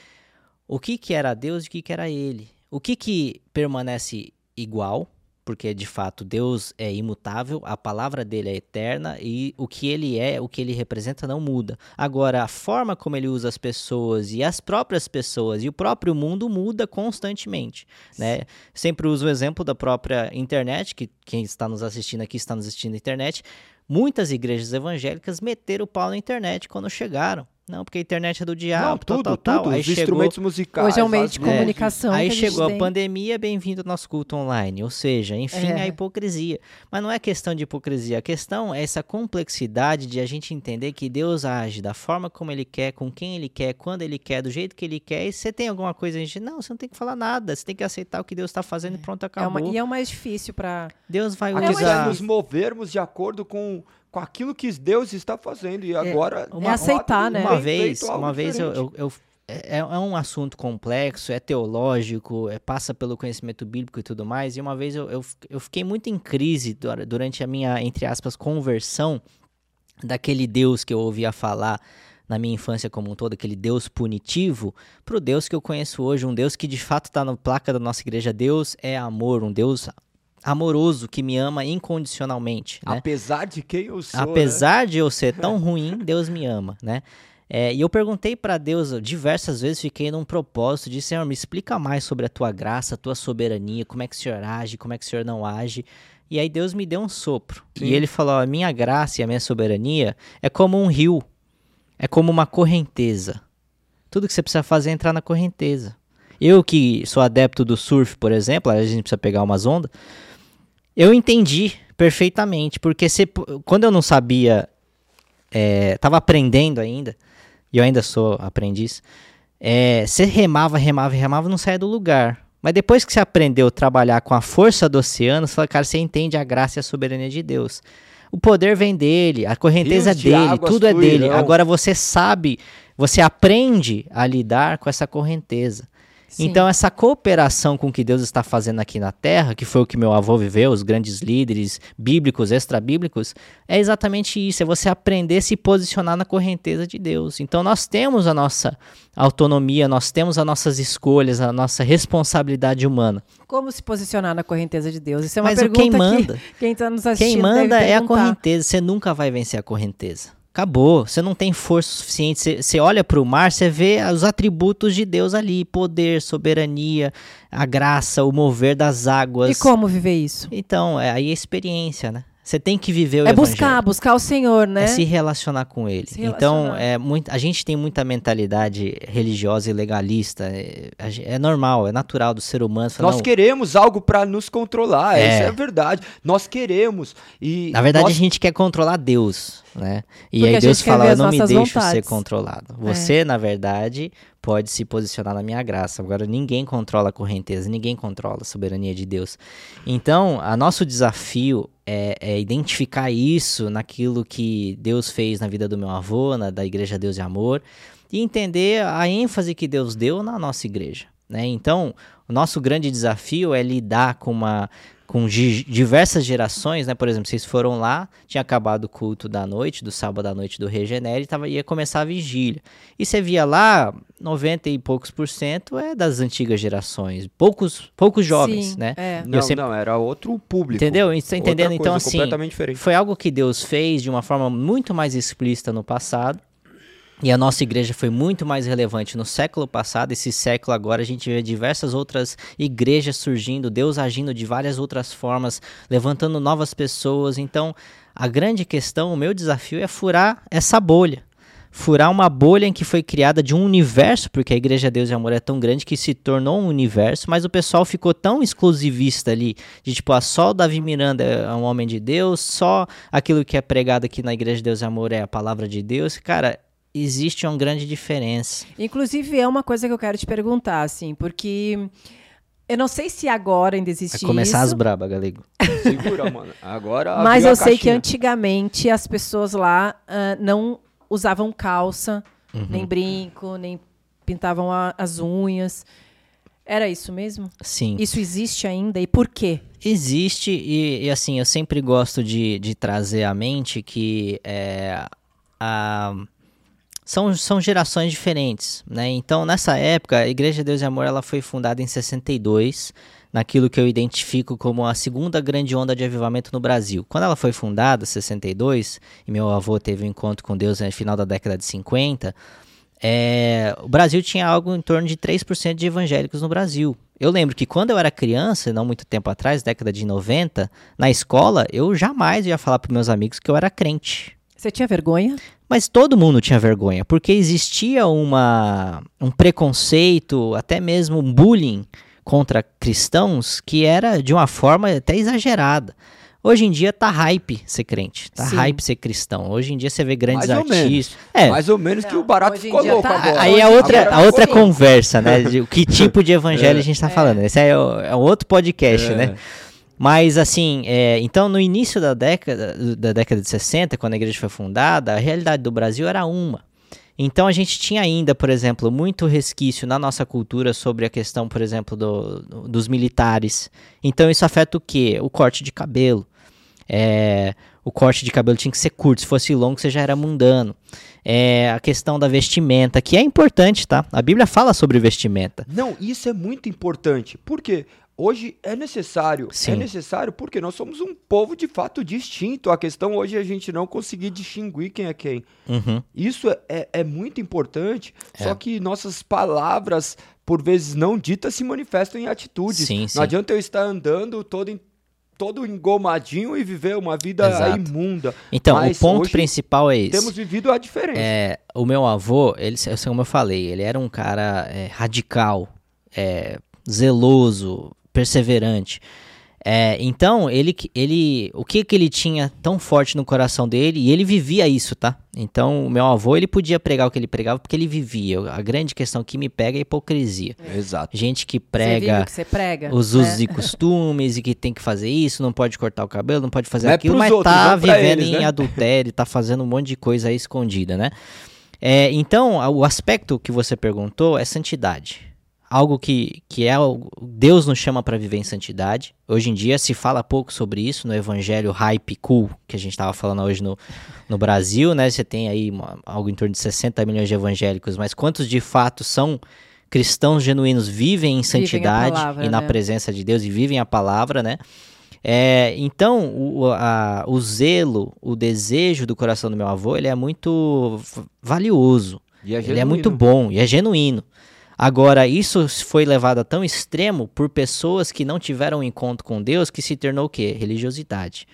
o que, que era Deus e o que, que era ele. O que, que permanece igual porque de fato Deus é imutável, a palavra dele é eterna e o que ele é, o que ele representa não muda. Agora, a forma como ele usa as pessoas e as próprias pessoas e o próprio mundo muda constantemente, né? Sempre uso o exemplo da própria internet, que quem está nos assistindo aqui está nos assistindo na internet. Muitas igrejas evangélicas meteram o pau na internet quando chegaram. Não, porque a internet é do diabo, Não, tudo, tal, tal, tudo. Aí Os chegou... instrumentos musicais. Hoje é um meio de comunicação. Aí chegou a, a pandemia, bem-vindo ao nosso culto online. Ou seja, enfim, é. a hipocrisia. Mas não é questão de hipocrisia. A questão é essa complexidade de a gente entender que Deus age da forma como Ele quer, com quem Ele quer, quando Ele quer, do jeito que Ele quer. E você tem alguma coisa, a gente, não, você não tem que falar nada. Você tem que aceitar o que Deus está fazendo e pronto, acabou. É uma, e é o mais difícil para... Deus vai usar... usar... É nos movermos de acordo com com aquilo que Deus está fazendo. E é, agora. É, uma, é aceitar, né? Uma vez, uma vez eu, eu, eu é, é, um assunto complexo, é teológico, é, passa pelo conhecimento bíblico e tudo mais. E uma vez eu, eu, eu fiquei muito em crise durante a minha, entre aspas, conversão daquele Deus que eu ouvia falar na minha infância como um todo, aquele Deus punitivo, para o Deus que eu conheço hoje, um Deus que de fato está na placa da nossa igreja. Deus é amor, um Deus amoroso que me ama incondicionalmente. Né? Apesar de quem eu sou. Apesar né? de eu ser tão <laughs> ruim, Deus me ama, né? É, e eu perguntei para Deus diversas vezes, fiquei num propósito de Senhor, me explica mais sobre a tua graça, a tua soberania, como é que o Senhor age, como é que o Senhor não age. E aí Deus me deu um sopro. Sim. E ele falou: a minha graça e a minha soberania é como um rio, é como uma correnteza. Tudo que você precisa fazer é entrar na correnteza. Eu que sou adepto do surf, por exemplo, a gente precisa pegar umas ondas. Eu entendi perfeitamente, porque se, quando eu não sabia, estava é, aprendendo ainda, e eu ainda sou aprendiz, é, você remava, remava, remava, não saia do lugar. Mas depois que você aprendeu a trabalhar com a força do oceano, você fala, cara, você entende a graça e a soberania de Deus. O poder vem dele, a correnteza é dele, tudo é dele. Agora você sabe, você aprende a lidar com essa correnteza. Sim. Então, essa cooperação com o que Deus está fazendo aqui na Terra, que foi o que meu avô viveu, os grandes líderes bíblicos, extra-bíblicos, é exatamente isso: é você aprender a se posicionar na correnteza de Deus. Então, nós temos a nossa autonomia, nós temos as nossas escolhas, a nossa responsabilidade humana. Como se posicionar na correnteza de Deus? Isso é uma Mas pergunta quem manda, que quem está nos assistindo Quem manda é a correnteza. Você nunca vai vencer a correnteza. Acabou. Você não tem força suficiente. Você, você olha para o mar, você vê os atributos de Deus ali: poder, soberania, a graça, o mover das águas. E como viver isso? Então, é aí a experiência, né? Você tem que viver o É evangelho. buscar, buscar o Senhor, né? É se relacionar com ele. Se Então, relacionar. é muito, a gente tem muita mentalidade religiosa e legalista. É, a é normal, é natural do ser humano. falar, Nós "Não, queremos algo pra nos controlar, É. isso é verdade. Nós queremos. E Na verdade, nós- a gente quer controlar Deus, né? E Porque aí Deus fala, eu não me deixo ser vontades." É. controlado. Você, na verdade, pode se posicionar na minha graça. Agora, ninguém controla a correnteza, ninguém controla a soberania de Deus. Então, a nosso desafio é, é identificar isso naquilo que Deus fez na vida do meu avô, na da Igreja Deus e Amor, e entender a ênfase que Deus deu na nossa igreja. Né? Então, o nosso grande desafio é lidar com uma com diversas gerações, né? Por exemplo, vocês foram lá, tinha acabado o culto da noite, do sábado à noite do Regenere, e tava, ia começar a vigília. E você via lá, 90 e poucos por cento é das antigas gerações, poucos, poucos jovens, Sim, né? é. Não, sempre- não, era outro público. Entendeu? Você Outra entendendo? Então, coisa assim, completamente diferente. foi algo que Deus fez de uma forma muito mais explícita no passado. E a nossa igreja foi muito mais relevante no século passado. Esse século agora a gente vê diversas outras igrejas surgindo, Deus agindo de várias outras formas, levantando novas pessoas. Então, a grande questão, o meu desafio é furar essa bolha. Furar uma bolha em que foi criada de um universo, porque a Igreja Deus e Amor é tão grande que se tornou um universo, mas o pessoal ficou tão exclusivista ali, de tipo, ah, só o Davi Miranda é um homem de Deus, só aquilo que é pregado aqui na Igreja Deus e Amor é a palavra de Deus. Cara, existe uma grande diferença. Inclusive, é uma coisa que eu quero te perguntar, assim, porque eu não sei se agora ainda existe Vai começar as isso, braba, galego. <laughs> Segura, mano. Agora mas eu sei que antigamente as pessoas lá ah, não usavam calça, Uhum. nem brinco, nem pintavam a- as unhas. Era isso mesmo? Sim. Isso existe ainda? E por quê? Existe, e, e, assim, eu sempre gosto de, de trazer à mente que é, a, são, são gerações diferentes, né? Então, nessa época, a Igreja Deus e Amor ela foi fundada em 62, naquilo que eu identifico como a segunda grande onda de avivamento no Brasil. Quando ela foi fundada, 62, e meu avô teve um encontro com Deus no final da década de 50, é, o Brasil tinha algo em torno de 3% de evangélicos no Brasil. Eu lembro que quando eu era criança, não muito tempo atrás, década de 90, na escola, eu jamais ia falar para meus amigos que eu era crente. Você tinha vergonha? Mas todo mundo tinha vergonha, porque existia uma, um preconceito, até mesmo um bullying contra cristãos que era de uma forma até exagerada. Hoje em dia tá hype ser crente, tá Sim. hype ser cristão. Hoje em dia você vê grandes Mais artistas. É, Mais ou menos que o barato ficou louco tá- agora. Aí é outra, a outra conversa, né? De que <laughs> tipo de evangelho a gente tá falando. Esse aí é, o- é um outro podcast, É. né? Mas assim, é, então no início da década, da década de 60, quando a igreja foi fundada, a realidade do Brasil era uma. Então a gente tinha ainda, por exemplo, muito resquício na nossa cultura sobre a questão, por exemplo, do- do- dos militares. Então isso afeta o quê? O corte de cabelo. É, o corte de cabelo tinha que ser curto, se fosse longo você já era mundano. É, a questão da vestimenta, que é importante, tá? A Bíblia fala sobre vestimenta. Não, isso é muito importante. Porque hoje é necessário. Sim. É necessário porque nós somos um povo de fato distinto. A questão hoje é a gente não conseguir distinguir quem é quem. Uhum. Isso é, é, é muito importante. É. Só que nossas palavras, por vezes não ditas, se manifestam em atitudes. Sim, sim. Não adianta eu estar andando todo, em- todo engomadinho e viver uma vida Exato. imunda. Então, Mas o ponto principal é esse. Temos vivido a diferença. É, o meu avô, ele, como eu falei, ele era um cara é, radical, é, zeloso, perseverante. É, então, ele, ele, o que que ele tinha tão forte no coração dele, e ele vivia isso, tá? Então, o meu avô, ele podia pregar o que ele pregava porque ele vivia. A grande questão que me pega é a hipocrisia. Exato. Gente que prega que você prega? os né? usos e costumes e que tem que fazer isso, não pode cortar o cabelo, não pode fazer Não é aquilo, pros mas outros, tá não pra vivendo eles, em né? <laughs> adultério, tá fazendo um monte de coisa aí escondida, né? É, então, o aspecto que você perguntou é santidade. Algo que, que é o- Deus nos chama para viver em santidade. Hoje em dia se fala pouco sobre isso no evangelho hype cool que a gente estava falando hoje no, no Brasil, né? Você tem aí uma- algo em torno de 60 milhões de evangélicos, mas quantos de fato são cristãos genuínos vivem em santidade palavra, e na né? presença de Deus e vivem a palavra, né? É, então, o, a, o zelo, o desejo do coração do meu avô, ele é muito valioso. É ele é muito bom e é genuíno. Agora, isso foi levado a tão extremo por pessoas que não tiveram um encontro com Deus que se tornou o quê? Religiosidade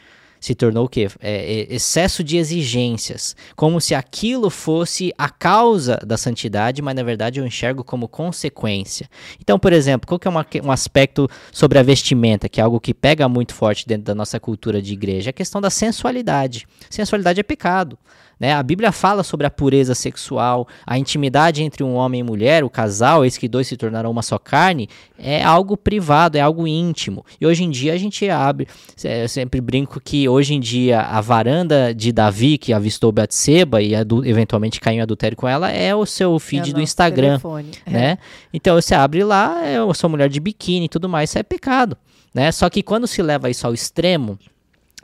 se tornou o quê? É, é, excesso de exigências, como se aquilo fosse a causa da santidade, mas na verdade eu enxergo como consequência. Então, por exemplo, qual que é uma, um aspecto sobre a vestimenta, que é algo que pega muito forte dentro da nossa cultura de igreja? É a questão da sensualidade. Sensualidade é pecado. Né? A Bíblia fala sobre a pureza sexual, a intimidade entre um homem e mulher, o casal, eis que dois se tornarão uma só carne, é algo privado, é algo íntimo. E hoje em dia a gente abre, eu sempre brinco que hoje em dia a varanda de Davi, que avistou Batseba e eventualmente caiu em adultério com ela, é o seu feed é do Instagram. Telefone. Né? É. Então você abre lá, eu sou mulher de biquíni e tudo mais, isso é pecado. Né? Só que quando se leva isso ao extremo,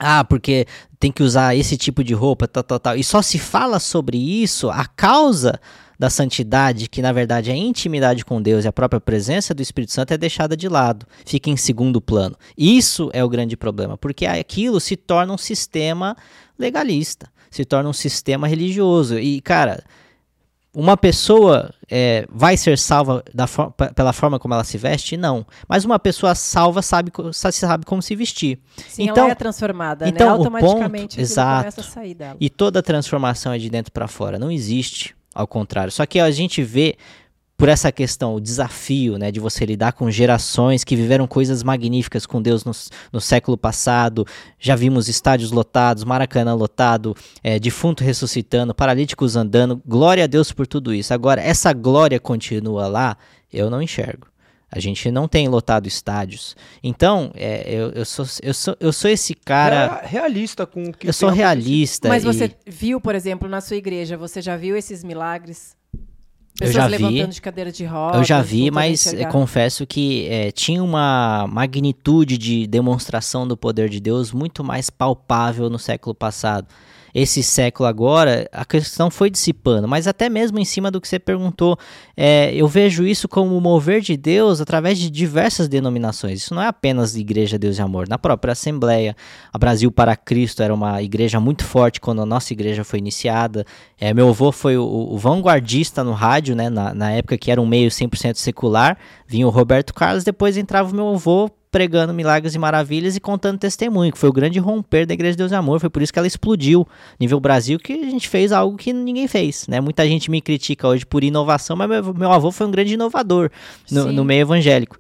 ah, porque tem que usar esse tipo de roupa, tal, tal, tal. E só se fala sobre isso, a causa da santidade, que na verdade é a intimidade com Deus e a própria presença do Espírito Santo, é deixada de lado, fica em segundo plano. Isso é o grande problema, porque aquilo se torna um sistema legalista, se torna um sistema religioso. E, cara, uma pessoa é, vai ser salva for pela forma como ela se veste? Não. Mas uma pessoa salva sabe, sabe como se vestir. Sim, então, ela é transformada, né? então, né? Automaticamente ponto, exato, começa a sair dela. E toda transformação é de dentro para fora. Não existe ao contrário. Só que a gente vê por essa questão, o desafio né, de você lidar com gerações que viveram coisas magníficas com Deus no, no século passado. Já vimos estádios lotados, Maracanã lotado, é, defunto ressuscitando, paralíticos andando. Glória a Deus por tudo isso. Agora, essa glória continua lá? Eu não enxergo. A gente não tem lotado estádios. Então, é, eu, eu, sou, eu, sou, eu sou esse cara. realista com o que Eu sou realista. Mas e... você viu, por exemplo, na sua igreja, você já viu esses milagres? Pessoas eu já levantando vi, de cadeira de rodas. Eu já vi, mas confesso que é, tinha uma magnitude de demonstração do poder de Deus muito mais palpável no século passado esse século agora, a questão foi dissipando, mas até mesmo em cima do que você perguntou, é, eu vejo isso como o mover de Deus através de diversas denominações. Isso não é apenas Igreja Deus e Amor. Na própria Assembleia, a Brasil para Cristo era uma igreja muito forte quando a nossa igreja foi iniciada. É, meu avô foi o, o vanguardista no rádio, né, na, na época que era um meio 100% secular. Vinha o Roberto Carlos, depois entrava o meu avô pregando milagres e maravilhas e contando testemunho, que foi o grande romper da Igreja de Deus e Amor, foi por isso que ela explodiu nível Brasil, que a gente fez algo que ninguém fez, né? Muita gente me critica hoje por inovação, mas meu, meu avô foi um grande inovador no, no meio evangélico.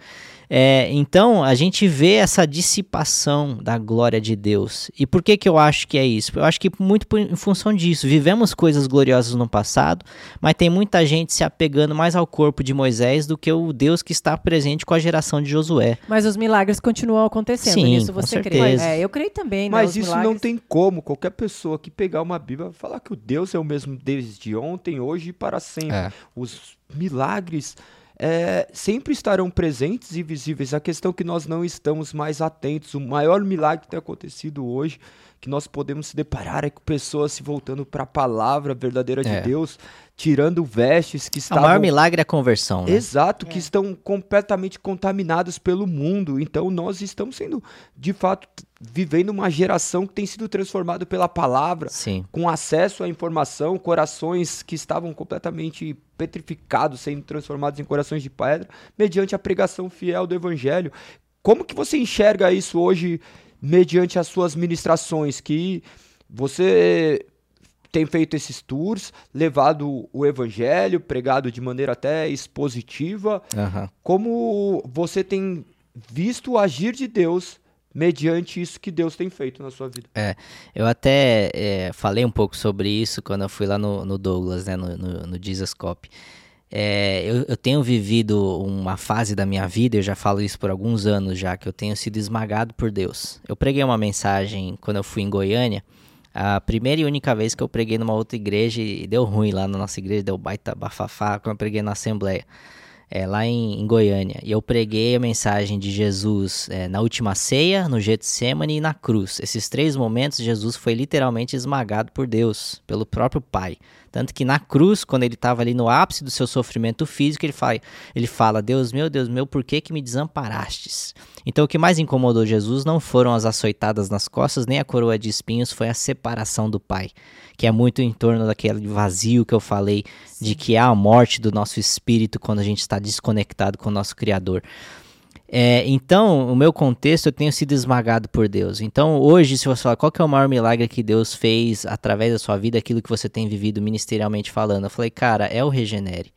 É, então, a gente vê essa dissipação da glória de Deus. E por que, que eu acho que é isso? Eu acho que muito por, em função disso. Vivemos coisas gloriosas no passado, mas tem muita gente se apegando mais ao corpo de Moisés do que o Deus que está presente com a geração de Josué. Mas os milagres continuam acontecendo, Sim, nisso você crê? É, eu creio também. Né, mas isso milagres... não tem como. Qualquer pessoa que pegar uma Bíblia falar que o Deus é o mesmo desde ontem, hoje e para sempre. É. Os milagres é, sempre estarão presentes e visíveis. A questão é que nós não estamos mais atentos. O maior milagre que tem acontecido hoje, que nós podemos se deparar, é com pessoas se voltando para a palavra verdadeira de é. Deus, tirando vestes que estavam... O maior milagre é a conversão, né? Exato, que é. estão completamente contaminados pelo mundo. Então nós estamos sendo, de fato, vivendo uma geração que tem sido transformada pela palavra, Sim. com acesso à informação, corações que estavam completamente petrificados, sendo transformados em corações de pedra, mediante a pregação fiel do evangelho. Como que você enxerga isso hoje mediante as suas ministrações que você tem feito esses tours, levado o evangelho, pregado de maneira até expositiva. Uhum. Como você tem visto o agir de Deus mediante isso que Deus tem feito na sua vida? É, eu até é, falei um pouco sobre isso quando eu fui lá no, no Douglas, né, no, no, no Jesus Cop. É, eu, eu, tenho vivido uma fase da minha vida, eu já falo isso por alguns anos já, que eu tenho sido esmagado por Deus. Eu preguei uma mensagem quando eu fui em Goiânia, a primeira e única vez que eu preguei numa outra igreja e deu ruim lá na nossa igreja, deu baita bafafá quando eu preguei na Assembleia, é, lá em, em, Goiânia. E eu preguei a mensagem de Jesus é, na última ceia, no Getsemane e na cruz. Esses três momentos, Jesus foi literalmente esmagado por Deus, pelo próprio Pai. Tanto que na cruz, quando ele estava ali no ápice do seu sofrimento físico, ele fala, ele fala: Deus meu, Deus meu, por que, que me desamparastes? Então o que mais incomodou Jesus não foram as açoitadas nas costas, nem a coroa de espinhos, foi a separação do Pai, que é muito em torno daquele vazio que eu falei, de que há a morte do nosso espírito quando a gente está desconectado com o nosso Criador. É, então, o meu contexto, eu tenho sido esmagado por Deus. Então, hoje, se você falar qual é o maior milagre que Deus fez através da sua vida, aquilo que você tem vivido ministerialmente falando, eu falei, cara, é o regenere.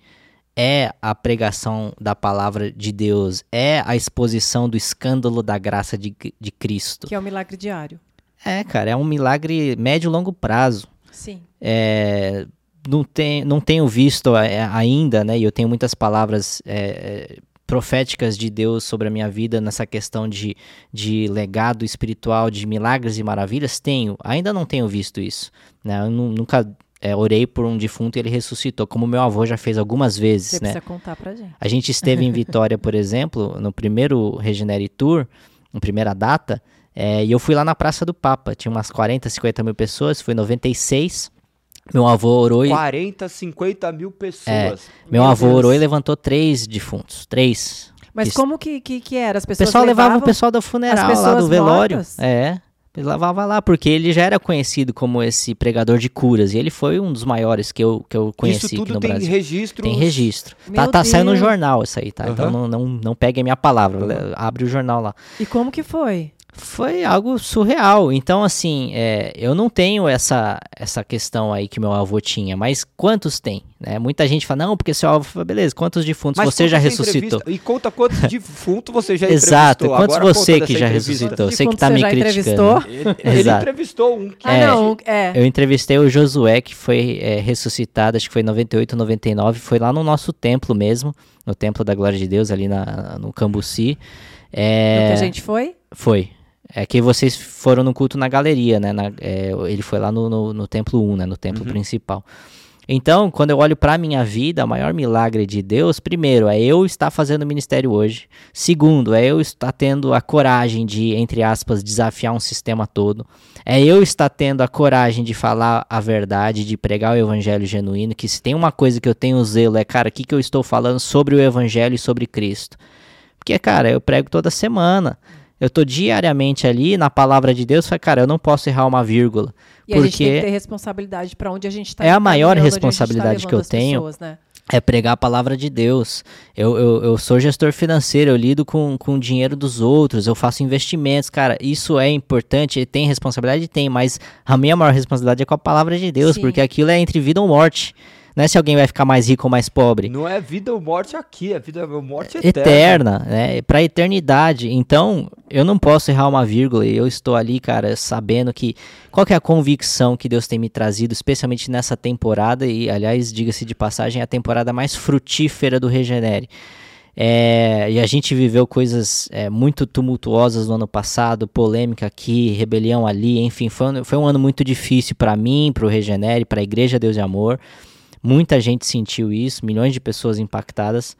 É a pregação da palavra de Deus, é a exposição do escândalo da graça de, de Cristo. Que é um milagre diário. É, cara, é um milagre médio e longo prazo. Sim. É, não, tem, não tenho visto é, ainda, né? E eu tenho muitas palavras é, proféticas de Deus sobre a minha vida nessa questão de, de legado espiritual, de milagres e maravilhas? Tenho. Ainda não tenho visto isso. Né? Eu nunca é, orei por um defunto e ele ressuscitou, como meu avô já fez algumas vezes. Você né? precisa contar pra gente. A gente esteve em <laughs> Vitória, por exemplo, no primeiro Regenere Tour, na primeira data, é, e eu fui lá na Praça do Papa. Tinha umas 40, 50 mil pessoas, foi 96. Meu avô orou e. 40, 50 mil pessoas. É, meu, meu avô Deus. orou e levantou três defuntos. Três. Mas Isso. como que, que, que era? As pessoas. O pessoal levavam levava o pessoal do funeral lá do velório. Mortas? É. Ele lavava lá, porque ele já era conhecido como esse pregador de curas. E ele foi um dos maiores que eu, que eu conheci isso tudo aqui no tem Brasil. Registro tem registro. Tá, tá saindo no jornal isso aí, tá? Uhum. Então não, não, não pegue a minha palavra. Uhum. Abre o jornal lá. E como que foi? Foi algo surreal. Então, assim, é, eu não tenho essa, essa questão aí que meu avô tinha, mas quantos tem? Né? Muita gente fala, não, porque seu avô beleza, quantos defuntos mas você já ressuscitou? E conta quantos <laughs> defuntos você já Exato, quantos Agora você que já ressuscitou? Você que tá me criticando. Ele, ele entrevistou um. Que... É, ah, não, é. Eu entrevistei o Josué, que foi é, ressuscitado, acho que foi em 98, 99, foi lá no nosso templo mesmo, no Templo da Glória de Deus, ali na, no Cambuci. É... No que a gente foi? Foi. É que vocês foram no culto na galeria, né? Na, é, ele foi lá no, no, no, templo 1, né? No templo uhum. principal. Então, quando eu olho para a minha vida, o maior milagre de Deus, primeiro, é eu estar fazendo ministério hoje. Segundo, é eu estar tendo a coragem de, entre aspas, desafiar um sistema todo. É eu estar tendo a coragem de falar a verdade, de pregar o evangelho genuíno. Que se tem uma coisa que eu tenho zelo, é, cara, o que, que eu estou falando sobre o evangelho e sobre Cristo? Porque, cara, eu prego toda semana eu tô diariamente ali na palavra de Deus, falei, cara, eu não posso errar uma vírgula. E porque a gente tem que ter responsabilidade para onde a gente está. É a maior tá responsabilidade tá que eu tenho. Pessoas, né? É pregar a palavra de Deus. Eu, eu, eu sou gestor financeiro, eu lido com, com o dinheiro dos outros, eu faço investimentos. Cara, isso é importante, tem responsabilidade? Tem, mas a minha maior responsabilidade é com a palavra de Deus, Sim. porque aquilo é entre vida ou morte. Não é se alguém vai ficar mais rico ou mais pobre. Não é vida ou morte aqui, é vida ou morte eterna. Eterna, né? Pra eternidade. Então, eu não posso errar uma vírgula e eu estou ali, cara, sabendo que. Qual que é a convicção que Deus tem me trazido, especialmente nessa temporada, e aliás, diga-se de passagem, é a temporada mais frutífera do Regenere. É, e a gente viveu coisas é, muito tumultuosas no ano passado, polêmica aqui, rebelião ali, enfim, foi um, foi um ano muito difícil para mim, para o Regenere, para a Igreja Deus de Amor. Muita gente sentiu isso, milhões de pessoas impactadas.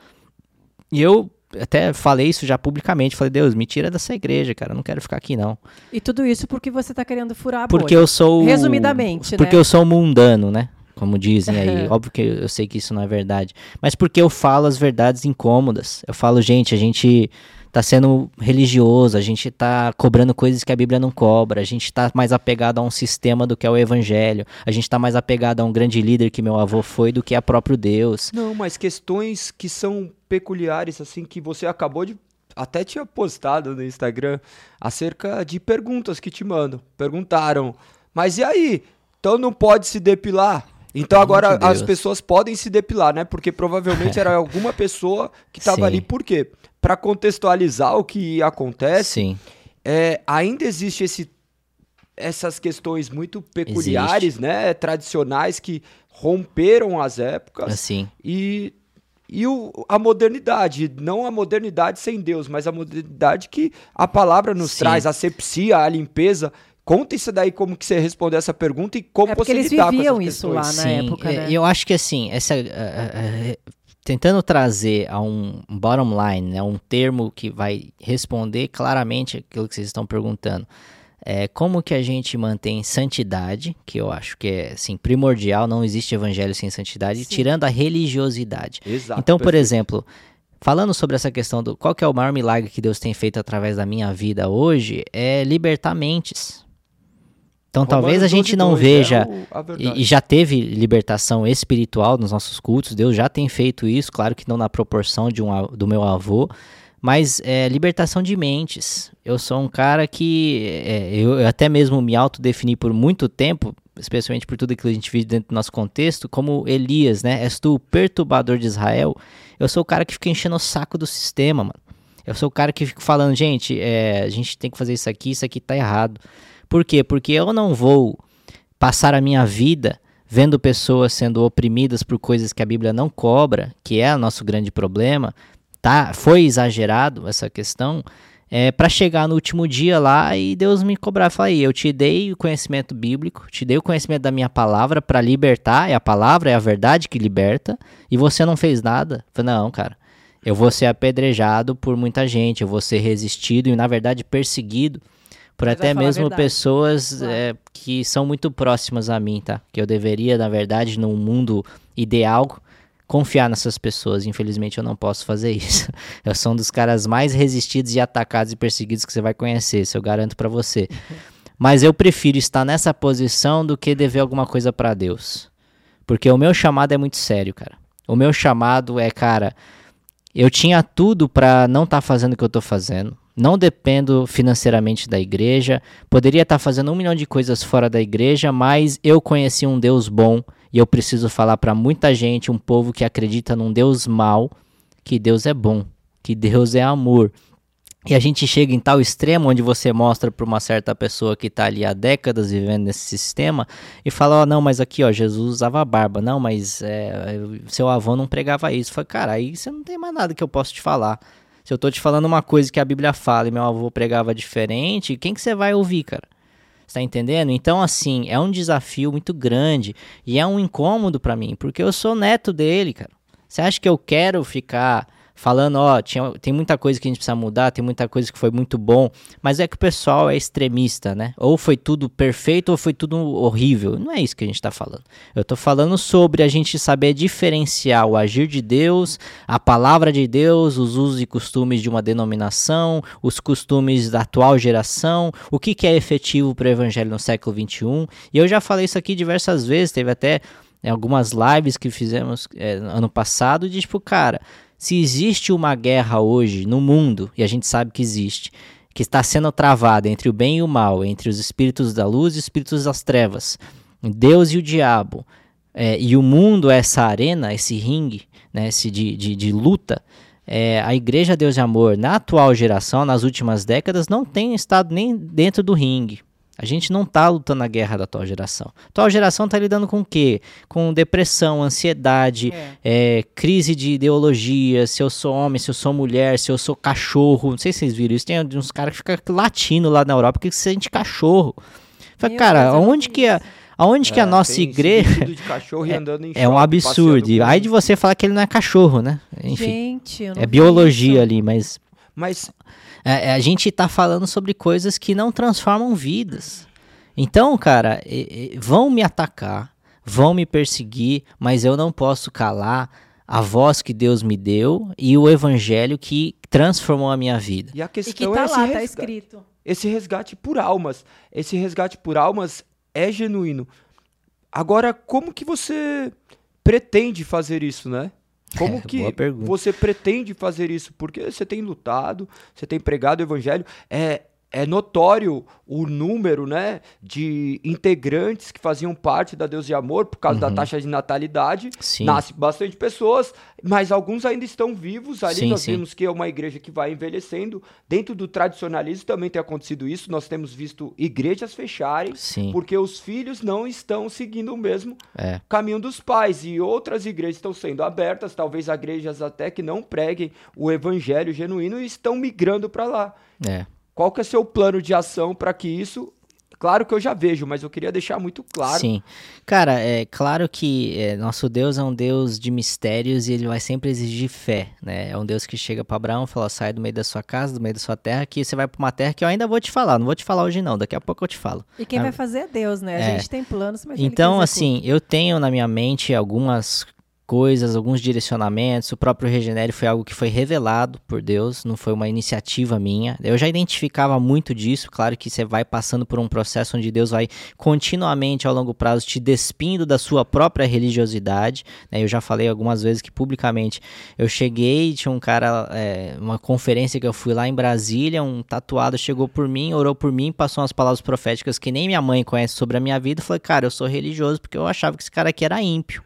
E eu até falei isso já publicamente. Falei, Deus, me tira dessa igreja, cara. Eu não quero ficar aqui, não. E tudo isso porque você tá querendo furar a Porque bolha. eu sou. Resumidamente, Porque né? eu sou mundano, né? Como dizem aí. <laughs> Óbvio que eu sei que isso não é verdade. Mas porque eu falo as verdades incômodas. Eu falo, gente, a gente tá sendo religioso, a gente tá cobrando coisas que a Bíblia não cobra, a gente tá mais apegado a um sistema do que ao evangelho, a gente tá mais apegado a um grande líder que meu avô foi do que a próprio Deus. Não, mas questões que são peculiares, assim, que você acabou de até tinha postado no Instagram acerca de perguntas que te mandam. Perguntaram, mas e aí? Então não pode se depilar? Então agora as pessoas podem se depilar, né? Porque provavelmente <laughs> era alguma pessoa que estava ali. Por quê? Para contextualizar o que acontece, Sim. É, ainda existe esse, essas questões muito peculiares, existe. né? Tradicionais que romperam as épocas. Assim. E e o, a modernidade, não a modernidade sem Deus, mas a modernidade que a palavra nos Sim. traz, a sepsia, a limpeza. Conta isso daí como que você respondeu essa pergunta e como é você eles lidar viviam com isso lá na Sim, época, é, né? Eu acho que assim, essa uh, uh, tentando trazer a um bottom line, né, um termo que vai responder claramente aquilo que vocês estão perguntando. é, como que a gente mantém santidade, que eu acho que é assim, primordial, não existe evangelho sem santidade, Sim. tirando a religiosidade. Exato, então, por exemplo, falando sobre essa questão do qual é o maior milagre que Deus tem feito através da minha vida hoje, é libertar mentes. Então Romanos talvez a gente não veja é o, e, e, já teve libertação espiritual nos nossos cultos, Deus já tem feito isso, claro que não na proporção de um, do meu avô, mas é, libertação de mentes. Eu sou um cara que é, eu até mesmo me autodefini por muito tempo, especialmente por tudo aquilo que a gente vive dentro do nosso contexto, como Elias, né? És tu o perturbador de Israel. Eu sou o cara que fica enchendo o saco do sistema, mano. Eu sou o cara que fica falando, gente, é, a gente tem que fazer isso aqui, isso aqui tá errado. Por quê? Porque eu não vou passar a minha vida vendo pessoas sendo oprimidas por coisas que a Bíblia não cobra, que é o nosso grande problema, tá? Foi exagerado essa questão, é, para chegar no último dia lá e Deus me cobrar. Falar aí, eu te dei o conhecimento bíblico, te dei o conhecimento da minha palavra para libertar, é a palavra, é a verdade que liberta, e você não fez nada. Falei, não, cara, eu vou ser apedrejado por muita gente, eu vou ser resistido e, na verdade, perseguido por Mas até mesmo pessoas claro. é, que são muito próximas a mim, tá? Que eu deveria, na verdade, num mundo ideal, confiar nessas pessoas. Infelizmente eu não posso fazer <laughs> isso. Eu sou um dos caras mais resistidos e atacados e perseguidos que você vai conhecer, isso eu garanto para você. <laughs> Mas eu prefiro estar nessa posição do que dever alguma coisa para Deus. Porque o meu chamado é muito sério, cara. O meu chamado é, cara, eu tinha tudo para não estar tá fazendo o que eu tô fazendo. Não dependo financeiramente da igreja. Poderia estar tá fazendo um milhão de coisas fora da igreja, mas eu conheci um Deus bom e eu preciso falar para muita gente, um povo que acredita num Deus mau, que Deus é bom, que Deus é amor. E a gente chega em tal extremo onde você mostra para uma certa pessoa que está ali há décadas vivendo nesse sistema e fala: Ó, oh, não, mas aqui, ó, Jesus usava barba. Não, mas é, seu avô não pregava isso. Fala, cara, aí você não tem mais nada que eu possa te falar. Se eu tô te falando uma coisa que a Bíblia fala e meu avô pregava diferente, quem que você vai ouvir, cara? Está entendendo? Então, assim, é um desafio muito grande e é um incômodo para mim, porque eu sou neto dele, cara. Você acha que eu quero ficar falando, ó, tinha, tem muita coisa que a gente precisa mudar, tem muita coisa que foi muito bom, mas é que o pessoal é extremista, né? Ou foi tudo perfeito ou foi tudo horrível. Não é isso que a gente está falando. Eu estou falando sobre a gente saber diferenciar o agir de Deus, a palavra de Deus, os usos e costumes de uma denominação, os costumes da atual geração, o que, que é efetivo para o evangelho no século 21. E eu já falei isso aqui diversas vezes, teve até algumas lives que fizemos é, ano passado de tipo, cara, se existe uma guerra hoje no mundo, e a gente sabe que existe, que está sendo travada entre o bem e o mal, entre os espíritos da luz e os espíritos das trevas, Deus e o diabo, é, e o mundo é essa arena, esse ringue, né, esse de, de, de luta, é, a Igreja Deus e Amor, na atual geração, nas últimas décadas, não tem estado nem dentro do ringue. A gente não está lutando a guerra da atual geração. A atual geração está lidando com o quê? Com depressão, ansiedade, é. É, crise de ideologia, se eu sou homem, se eu sou mulher, se eu sou cachorro. Não sei se vocês viram isso. Tem uns caras que ficam latindo lá na Europa que se sente cachorro. Fala, cara, aonde que a, aonde é, que a nossa igreja é, é um absurdo. Aí de você falar que ele não é cachorro, né? Enfim, Gente, é biologia ali, mas mas é, é, a gente está falando sobre coisas que não transformam vidas. Então, cara, vão me atacar, vão me perseguir, mas eu não posso calar a voz que Deus me deu e o evangelho que transformou a minha vida. E a questão e que tá é lá, tá escrito. Esse resgate por almas, esse resgate por almas é genuíno. Agora, como que você pretende fazer isso, né? Como que você pretende fazer isso? Porque você tem lutado, você tem pregado o evangelho. É, é notório o número né, de integrantes que faziam parte da Deus de Amor por causa uhum. da taxa de natalidade. Sim. Nasce bastante pessoas, mas alguns ainda estão vivos. Ali sim, nós sim. vemos que é uma igreja que vai envelhecendo. Dentro do tradicionalismo também tem acontecido isso. Nós temos visto igrejas fecharem porque os filhos não estão seguindo o mesmo é. caminho dos pais. E outras igrejas estão sendo abertas, talvez igrejas até que não preguem o evangelho genuíno e estão migrando para lá. É. Qual que é seu plano de ação para que isso claro que eu já vejo, mas eu queria deixar muito claro. Sim. Cara, é claro que é, nosso Deus é um Deus de mistérios e ele vai sempre exigir fé, né? É um Deus que chega para Abraão e fala: sai do meio da sua casa, do meio da sua terra, que você vai para uma terra que eu ainda vou te falar. Não vou te falar hoje, não. Daqui a pouco eu te falo. E quem Ah, vai fazer é Deus, né? A é. gente tem planos, mas Então, assim, eu tenho na minha mente algumas coisas, alguns direcionamentos. O próprio Regenere foi algo que foi revelado por Deus, não foi uma iniciativa minha. Eu já identificava muito disso. Claro que você vai passando por um processo onde Deus vai continuamente, ao longo prazo, te despindo da sua própria religiosidade. né? Eu já falei algumas vezes que publicamente eu cheguei, tinha um cara, é, uma conferência que eu fui lá em Brasília, um tatuado chegou por mim, orou por mim, passou umas palavras proféticas que nem minha mãe conhece sobre a minha vida. Falei, cara, eu sou religioso porque eu achava que esse cara aqui era ímpio.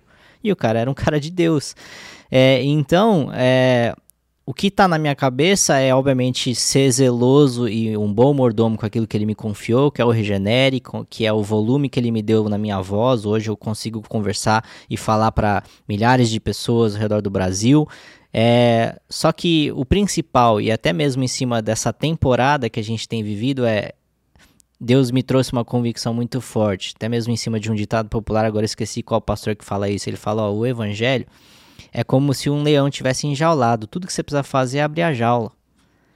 E o cara era um cara de Deus. É, então, é, o que está na minha cabeça é, obviamente, ser zeloso e um bom mordomo com aquilo que ele me confiou, que é o Regenere, que é o volume que ele me deu na minha voz. Hoje eu consigo conversar e falar para milhares de pessoas ao redor do Brasil. É, só que o principal, e até mesmo em cima dessa temporada que a gente tem vivido, é Deus me trouxe uma convicção muito forte, até mesmo em cima de um ditado popular, agora eu esqueci qual pastor que fala isso. Ele fala: ó, o evangelho é como se um leão tivesse enjaulado. Tudo que você precisa fazer é abrir a jaula.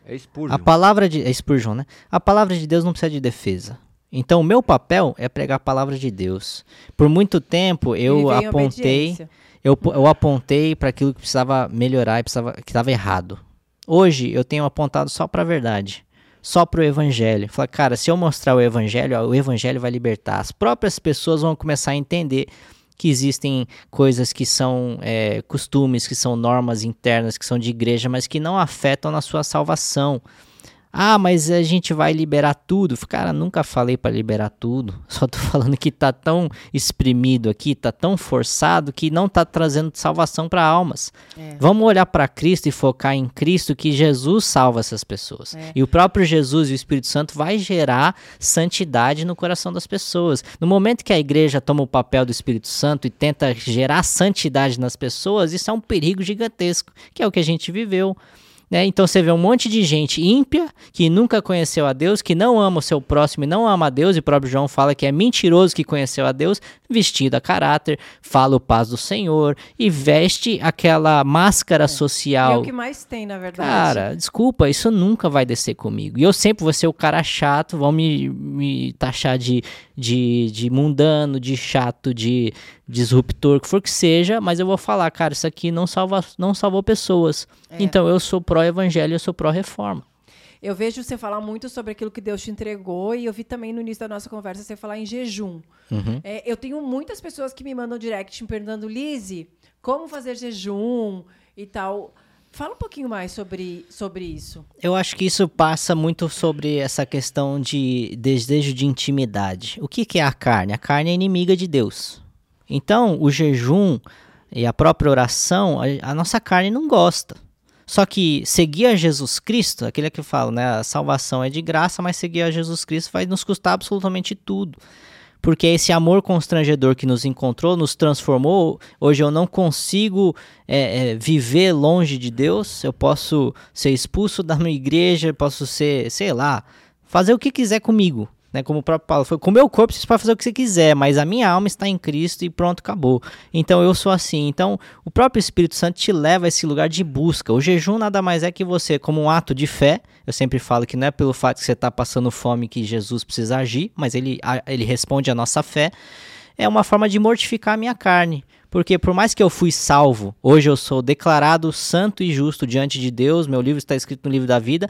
É Spurgeon. A palavra de. É Spurgeon, né? A palavra de Deus não precisa de defesa. Então, o meu papel é pregar a palavra de Deus. Por muito tempo eu apontei eu, eu apontei para aquilo que precisava melhorar e precisava, que estava errado. Hoje eu tenho apontado só para a verdade, só para o evangelho. Falei, cara, se eu mostrar o evangelho, ó, o evangelho vai libertar. As próprias pessoas vão começar a entender que existem coisas que são é, costumes, que são normas internas, que são de igreja, mas que não afetam na sua salvação. Ah, mas a gente vai liberar tudo. Cara, nunca falei para liberar tudo. <laughs> Só tô falando que tá tão exprimido aqui, tá tão forçado que não tá trazendo salvação para almas. É. Vamos olhar para Cristo e focar em Cristo que Jesus salva essas pessoas. É. E o próprio Jesus e o Espírito Santo vai gerar santidade no coração das pessoas. No momento que a igreja toma o papel do Espírito Santo e tenta gerar santidade nas pessoas, isso é um perigo gigantesco, que é o que a gente viveu. Né? Então você vê um monte de gente ímpia que nunca conheceu a Deus, que não ama o seu próximo e não ama a Deus, e o próprio João fala que é mentiroso que conheceu a Deus, vestido a caráter, fala o paz do Senhor e veste aquela máscara é social. o que mais tem, na verdade. Cara, desculpa, isso nunca vai descer comigo. E eu sempre vou ser o cara chato, vão me, me taxar de, de, de mundano, de chato, de disruptor, que for que seja, mas eu vou falar, cara, isso aqui não, salva, não salvou pessoas. É. Então eu sou pró-evangelho, eu sou pró-reforma. Eu vejo você falar muito sobre aquilo que Deus te entregou e eu vi também no início da nossa conversa você falar em jejum. Uhum. É, eu tenho muitas pessoas que me mandam direct me perguntando, Lizzie, como fazer jejum e tal. Fala um pouquinho mais sobre, sobre isso. Eu acho que isso passa muito sobre essa questão de desejo de intimidade. O que, que é a carne? A carne é inimiga de Deus. Então, o jejum e a própria oração, a, nossa carne não gosta. Só que seguir a Jesus Cristo, aquele que eu falo, né? A salvação é de graça, mas seguir a Jesus Cristo vai nos custar absolutamente tudo. Porque esse amor constrangedor que nos encontrou, nos transformou. Hoje eu não consigo é, é, viver longe de Deus. Eu posso ser expulso da minha igreja, posso ser, sei lá, fazer o que quiser comigo. Né, como o próprio Paulo foi, com o meu corpo você pode fazer o que você quiser, mas a minha alma está em Cristo e pronto, acabou. Então eu sou assim. Então o próprio Espírito Santo te leva a esse lugar de busca. O jejum nada mais é que você, como um ato de fé. Eu sempre falo que não é pelo fato que você está passando fome que Jesus precisa agir, mas ele, ele responde à nossa fé. É uma forma de mortificar a minha carne. Porque por mais que eu fui salvo, hoje eu sou declarado santo e justo diante de Deus, meu livro está escrito no livro da vida,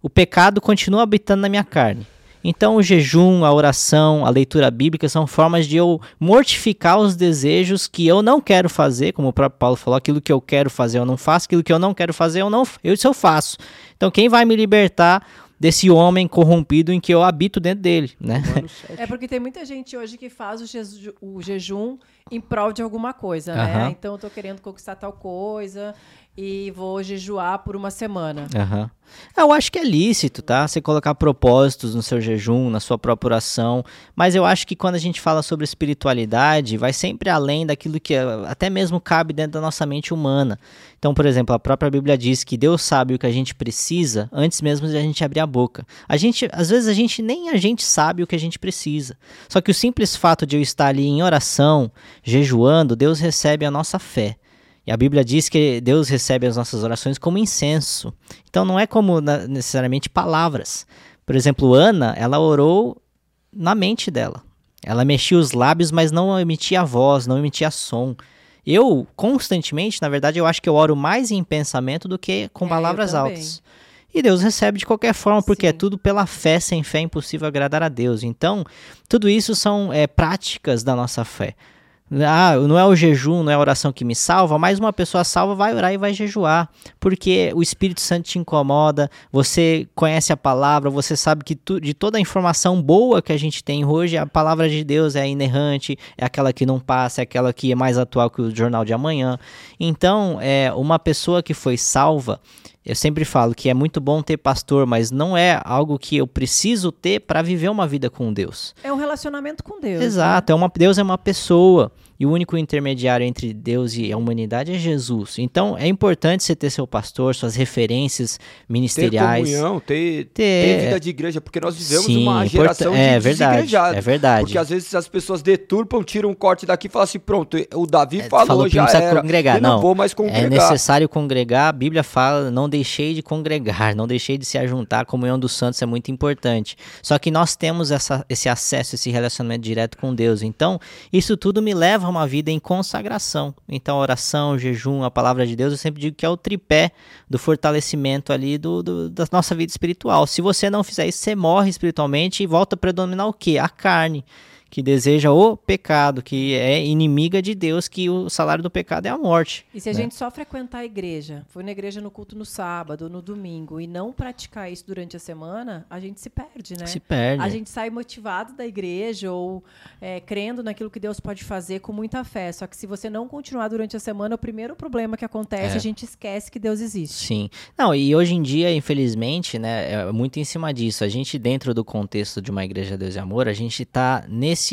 o pecado continua habitando na minha carne. Então, o jejum, a oração, a leitura bíblica são formas de eu mortificar os desejos que eu não quero fazer, como o próprio Paulo falou, aquilo que eu quero fazer eu não faço, aquilo que eu não quero fazer eu não, eu, isso eu faço. Então, quem vai me libertar desse homem corrompido em que eu habito dentro dele, né? Romanos <laughs> 7. É porque tem muita gente hoje que faz o, jeju- o jejum em prol de alguma coisa, né? Aham. Então eu tô querendo conquistar tal coisa. E vou jejuar por uma semana. Aham. Eu acho que é lícito, tá? Você colocar propósitos no seu jejum, na sua própria oração. Mas eu acho que quando a gente fala sobre espiritualidade, vai sempre além daquilo que eh, até mesmo cabe dentro da nossa mente humana. Então, por exemplo, a própria Bíblia diz que Deus sabe o que a gente precisa antes mesmo de a gente abrir a boca. A gente, às vezes a gente nem a gente sabe o que a gente precisa. Só que o simples fato de eu estar ali em oração, jejuando, Deus recebe a nossa fé. E a Bíblia diz que Deus recebe as nossas orações como incenso. Então não é como necessariamente palavras. Por exemplo, Ana, ela orou na mente dela. Ela mexia os lábios, mas não emitia voz, não emitia som. Eu, constantemente, na verdade, eu acho que eu oro mais em pensamento do que com É, palavras altas. E Deus recebe de qualquer forma, porque é Sim. tudo pela fé. Sem fé é impossível agradar a Deus. Então, tudo isso são é, práticas da nossa fé. Ah, não é o jejum, não é a oração que me salva, mas uma pessoa salva vai orar e vai jejuar, porque o Espírito Santo te incomoda, você conhece a palavra, você sabe que tu- de toda a informação boa que a gente tem hoje, a palavra de Deus é inerrante, é aquela que não passa, é aquela que é mais atual que o jornal de amanhã. Então, é uma pessoa que foi salva, eu sempre falo que é muito bom ter pastor, mas não é algo que eu preciso ter para viver uma vida com Deus. É um relacionamento com Deus. né? Exato, é uma, Deus é uma pessoa e o único intermediário entre Deus e a humanidade é Jesus. Então é importante você ter seu pastor, suas referências Ter ministeriais. comunhão, ter, Ter- ter vida de igreja, porque nós vivemos Sim, uma geração de é verdade, desigrejados. é verdade. Porque às vezes as pessoas deturpam, tiram um corte daqui e falam assim, pronto, o Davi É, falou, falou que já era. congregar. Eu não, Não, vou mais É congregar. necessário congregar, a Bíblia fala, não deixei de congregar, não deixei de se ajuntar, a comunhão dos santos é muito importante. Só que nós temos essa- esse acesso, esse relacionamento direto com Deus. Então, isso tudo me leva a uma vida em consagração. Então, oração, jejum, a palavra de Deus, eu sempre digo que é o tripé do fortalecimento ali do, do- da nossa vida espiritual. Se você não fizer isso, você morre espiritualmente e volta a predominar o quê? A carne. Que deseja o pecado, que é inimiga de Deus, que o salário do pecado é a morte. E se a né? gente só frequentar a igreja, for na igreja no culto no sábado, no domingo, e não praticar isso durante a semana, a gente se perde, né? Se perde. A gente sai motivado da igreja ou é, crendo naquilo que Deus pode fazer com muita fé. Só que se você não continuar durante a semana, o primeiro problema que acontece, É. a gente esquece que Deus existe. Sim. Não, e hoje em dia, infelizmente, né, é muito em cima disso. A gente, dentro do contexto de uma igreja Deus e Amor, a gente tá nesse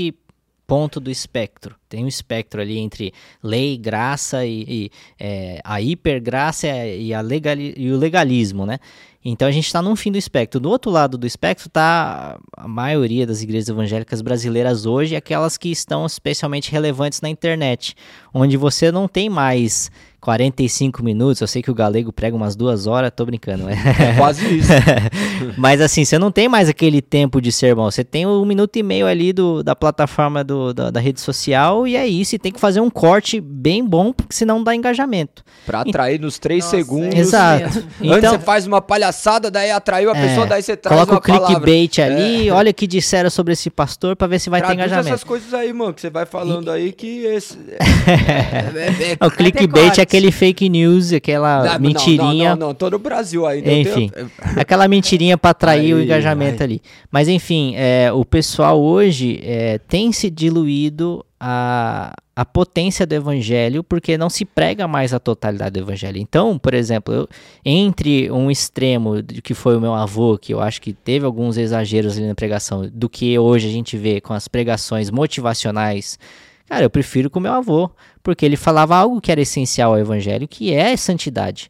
ponto do espectro. Tem um espectro ali entre lei, graça e, e, é, a hipergraça e, a legali e o legalismo, né? Então a gente está num fim do espectro. Do outro lado do espectro está a maioria das igrejas evangélicas brasileiras hoje, aquelas que estão especialmente relevantes na internet, onde você não tem mais 45 minutos. Eu sei que o galego prega umas duas horas, tô brincando. né? É quase isso. <laughs> Mas assim, você não tem mais aquele tempo de sermão. Você tem um minuto e meio ali do, da plataforma do, da, da rede social e é isso. E tem que fazer um corte bem bom, porque senão não dá engajamento. Pra atrair nos três Nossa, é segundos. isso Exato. mesmo. Antes Então- você faz uma palhaçada, daí atraiu a É, pessoa, daí você traz Coloca uma o clickbait palavra. ali, <laughs> olha o que disseram sobre esse pastor pra ver se vai ter Traduz engajamento. essas coisas aí, mano, que você vai falando aí que esse... <laughs> é, é, O clickbait é aquele fake news, aquela Não, mentirinha. Não, não, não, tô no Brasil ainda. Enfim, tenho- aquela mentirinha para atrair o Aí, engajamento aí. ali. Mas enfim, é, o pessoal hoje é, tem se diluído a, a potência do evangelho porque não se prega mais a totalidade do evangelho. Então, por exemplo, eu- entre um extremo que foi o meu avô, que eu acho que teve alguns exageros ali na pregação, do que hoje a gente vê com as pregações motivacionais. Cara, eu prefiro com o meu avô, porque ele falava algo que era essencial ao evangelho, que é santidade.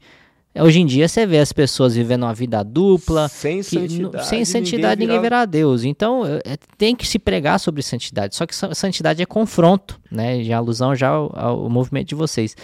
Hoje em dia você vê as pessoas vivendo uma vida dupla, Sem santidade. sem santidade ninguém, vira- verá Deus. Então é, é, tem que se pregar sobre santidade. Só que sa- santidade é confronto, né? Já alusão já ao, ao movimento de vocês.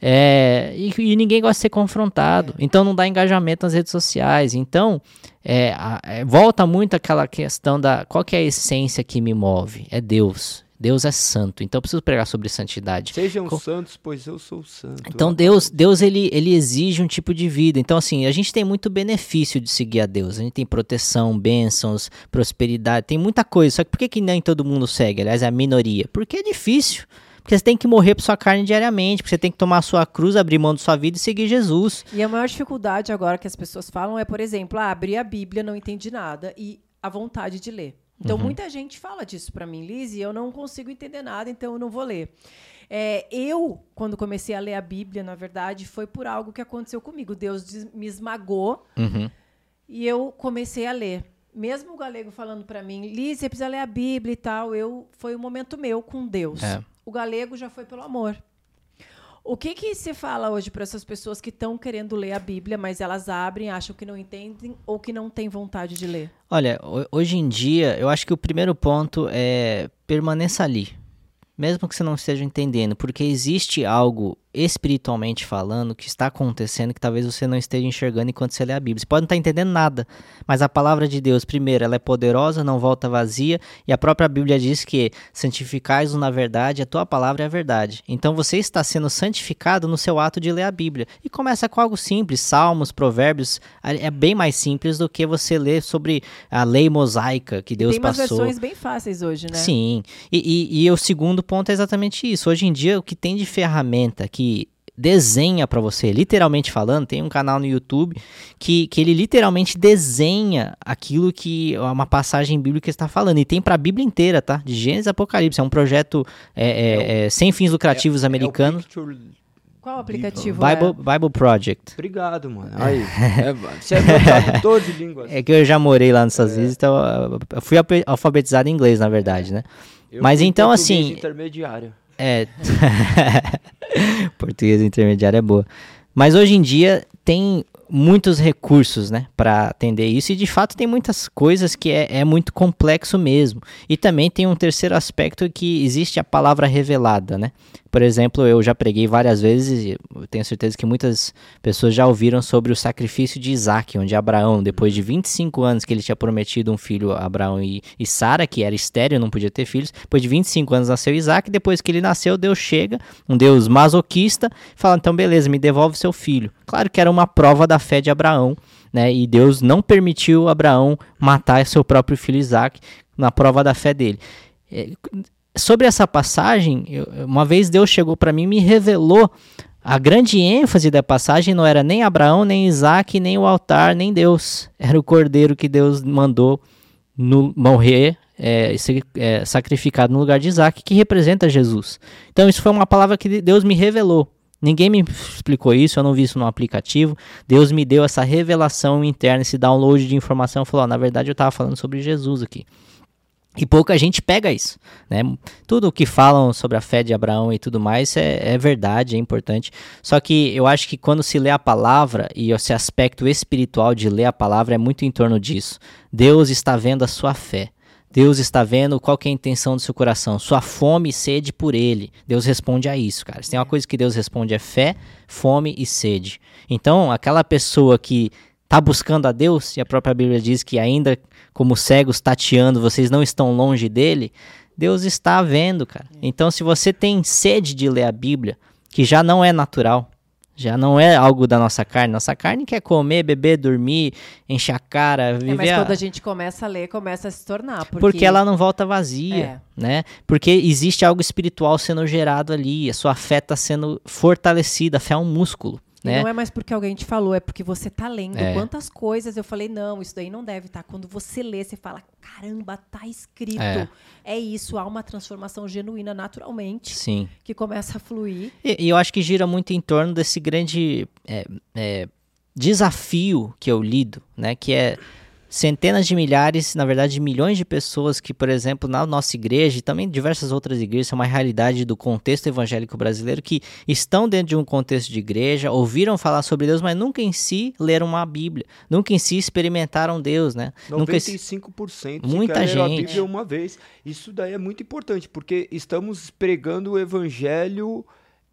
É, e, e ninguém gosta de ser confrontado. Então não dá engajamento nas redes sociais. Então é, a- é, volta muito aquela questão da qual que é a essência que me move? É Deus. Deus é santo. Então eu preciso pregar sobre santidade. Sejam Co- santos, pois eu sou santo. Então Deus, Deus ele, ele exige um tipo de vida. Então assim, a gente tem muito benefício de seguir a Deus. A gente tem proteção, bênçãos, prosperidade, tem muita coisa. Só que por que, que nem todo mundo segue? Aliás, é a minoria. Porque é difícil. Porque você tem que morrer por sua carne diariamente, porque você tem que tomar a sua cruz, abrir mão da sua vida e seguir Jesus. E a maior dificuldade agora que as pessoas falam é, por exemplo, ah, abri a Bíblia, não entendi nada e a vontade de ler. Então, muita gente fala disso pra mim, Liz, e eu não consigo entender nada, então eu não vou ler. É, eu, quando comecei a ler a Bíblia, na verdade, foi por algo que aconteceu comigo. Deus me esmagou Uhum. e eu comecei a ler. Mesmo o galego falando para mim, Liz, você precisa ler a Bíblia e tal, eu foi um momento meu com Deus. É. O galego já foi pelo amor. O que que se fala hoje para essas pessoas que estão querendo ler a Bíblia, mas elas abrem, acham que não entendem ou que não têm vontade de ler? Olha, ho- hoje em dia, eu acho que o primeiro ponto é permaneça ali. Mesmo que você não esteja entendendo, porque existe algo espiritualmente falando que está acontecendo que talvez você não esteja enxergando enquanto você lê a Bíblia. Você pode não estar entendendo nada, mas a palavra de Deus, primeiro, ela é poderosa, não volta vazia, e a própria Bíblia diz que santificais-o na verdade, a tua palavra é a verdade. Então você está sendo santificado no seu ato de ler a Bíblia. E começa com algo simples, salmos, provérbios, é bem mais simples do que você ler sobre a lei mosaica que Deus Tem umas passou. versões bem fáceis hoje, né? Sim, e, e, e o segundo ponto é exatamente isso. Hoje em dia, o que tem de ferramenta que desenha para você, literalmente falando, tem um canal no YouTube que, que ele literalmente desenha aquilo que uma passagem bíblica está falando. E tem para a Bíblia inteira, tá? De Gênesis a Apocalipse. É um projeto é, é, é, sem fins lucrativos americano. É o Picture- Qual o aplicativo Bible, é? Bible Project. Obrigado, mano. Aí, é, <laughs> você é todas as línguas. É que eu já morei lá nos Estados Unidos, então eu- fui alfabetizado em inglês, na verdade, né? Eu mas então, assim, intermediário. É. <laughs> Português intermediário é boa. Mas hoje em dia tem muitos recursos, né, para atender isso e de fato tem muitas coisas que é, é muito complexo mesmo. E também tem um terceiro aspecto que existe a palavra revelada, né? Por exemplo, eu já preguei várias vezes e tenho certeza que muitas pessoas já ouviram sobre o sacrifício de Isaac, onde Abraão, depois de 25 anos que ele tinha prometido um filho a Abraão e, e Sara, que era estéreo, não podia ter filhos, depois de 25 anos nasceu Isaac, depois que ele nasceu, Deus chega, um Deus masoquista, fala, então beleza, me devolve seu filho. Claro que era uma prova da fé de Abraão, né? E Deus não permitiu Abraão matar seu próprio filho Isaac na prova da fé dele. É, sobre essa passagem, uma vez Deus chegou para mim e me revelou a grande ênfase da passagem não era nem Abraão, nem Isaac, nem o altar, nem Deus. Era o cordeiro que Deus mandou no, morrer, é, ser é, sacrificado no lugar de Isaac, que representa Jesus. Então, isso foi uma palavra que Deus me revelou. Ninguém me explicou isso, eu não vi isso no aplicativo. Deus me deu essa revelação interna, esse download de informação. Falou: "Ó, na verdade, eu estava falando sobre Jesus aqui. E pouca gente pega isso, né? Tudo o que falam sobre a fé de Abraão e tudo mais é, é verdade, é importante. Só que eu acho que quando se lê a palavra e esse aspecto espiritual de ler a palavra é muito em torno disso. Deus está vendo a sua fé. Deus está vendo qual que é a intenção do seu coração, sua fome e sede por Ele. Deus responde a isso, cara. Se tem uma coisa que Deus responde é fé, fome e sede. Então, aquela pessoa que está buscando a Deus, e a própria Bíblia diz que ainda como cegos tateando, vocês não estão longe dele, Deus está vendo, cara. Então, se você tem sede de ler a Bíblia, que já não é natural, já não é algo da nossa carne, nossa carne quer comer, beber, dormir, encher a cara, viver. É, mas quando a gente começa a ler, começa a se tornar. Porque, porque ela não volta vazia, É. né? Porque existe algo espiritual sendo gerado ali, a sua fé está sendo fortalecida, a fé é um músculo, né? não é mais porque alguém te falou, é porque você tá lendo. É. Quantas coisas eu falei, não, isso daí não deve estar. Quando você lê, você fala, caramba, tá escrito. É. É, isso, há uma transformação genuína naturalmente Sim. que começa a fluir. E, e eu acho que gira muito em torno desse grande é, é, desafio que eu lido, né? Que é centenas de milhares, na verdade, de milhões de pessoas que, por exemplo, na nossa igreja e também diversas outras igrejas, é uma realidade do contexto evangélico brasileiro que estão dentro de um contexto de igreja, ouviram falar sobre Deus, mas nunca em si leram uma Bíblia, nunca em si experimentaram Deus, né? Nunca em si- 95% Muita leram a gente. Bíblia uma vez. Isso daí é muito importante, porque estamos pregando o evangelho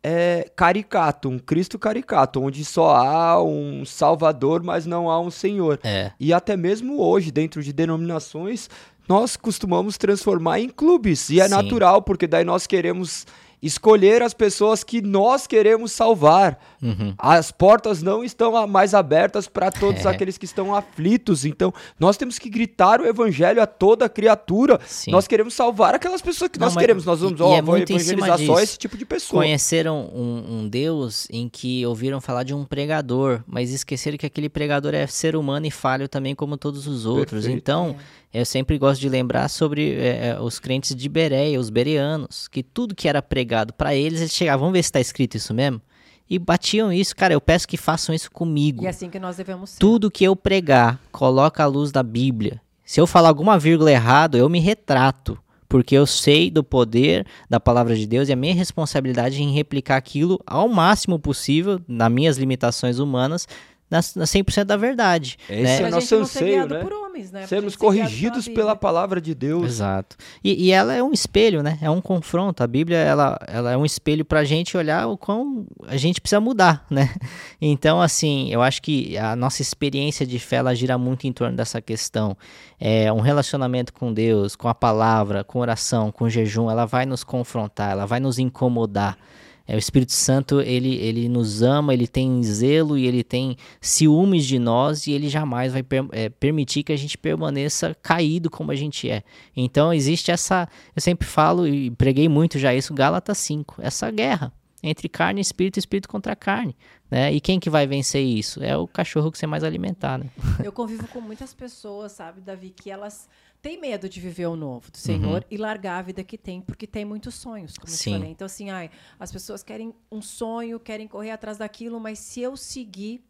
é, caricato, um Cristo caricato, onde só há um Salvador, mas não há um Senhor. É. E até mesmo hoje, dentro de denominações, nós costumamos transformar em clubes. E é Sim. natural, porque daí nós queremos escolher as pessoas que nós queremos salvar. Uhum. As portas não estão mais abertas para todos <laughs> É. aqueles que estão aflitos. Então, nós temos que gritar o evangelho a toda criatura. Sim. Nós queremos salvar aquelas pessoas que Não, nós queremos. Nós vamos, e- ó, e é vou evangelizar só esse tipo de pessoa. Conheceram um, um Deus em que ouviram falar de um pregador, mas esqueceram que aquele pregador é ser humano e falho também como todos os outros. Perfeito. Então, eu sempre gosto de lembrar sobre é, é, os crentes de Bereia, os bereanos, que tudo que era pregado pregado para eles, eles chegavam, vamos ver se está escrito isso mesmo? E batiam isso, cara, eu peço que façam isso comigo. E é assim que nós devemos ser. Tudo que eu pregar, coloca a luz da Bíblia. Se eu falar alguma vírgula errado, eu me retrato. Porque eu sei do poder da palavra de Deus e a minha responsabilidade em replicar aquilo ao máximo possível, nas minhas limitações humanas, na, na 100% da verdade. Esse né? é o nosso gente não ser anseio, né? por homens, né? Sermos corrigidos pela palavra de Deus. Exato. E, e ela é um espelho, né? É um confronto. A Bíblia, ela, ela é um espelho pra gente olhar o quão a gente precisa mudar, <laughs> né? Então, assim, eu acho que a nossa experiência de fé, ela gira muito em torno dessa questão. É um relacionamento com Deus, com a palavra, com oração, com jejum, ela vai nos confrontar, ela vai nos incomodar. É, o Espírito Santo, ele, ele nos ama, ele tem zelo e ele tem ciúmes de nós e ele jamais vai per- é, permitir que a gente permaneça caído como a gente é. Então existe essa, eu sempre falo e preguei muito já isso, Gálatas 5, essa guerra entre carne e espírito espírito contra carne. Né? E quem que vai vencer isso? É o cachorro que você mais alimentar, né? Eu convivo com muitas pessoas, sabe, Davi, que elas têm medo de viver o novo do Senhor e largar a vida que tem, porque tem muitos sonhos, como eu Sim. falei. Então, assim, ai, as pessoas querem um sonho, querem correr atrás daquilo, mas se eu seguir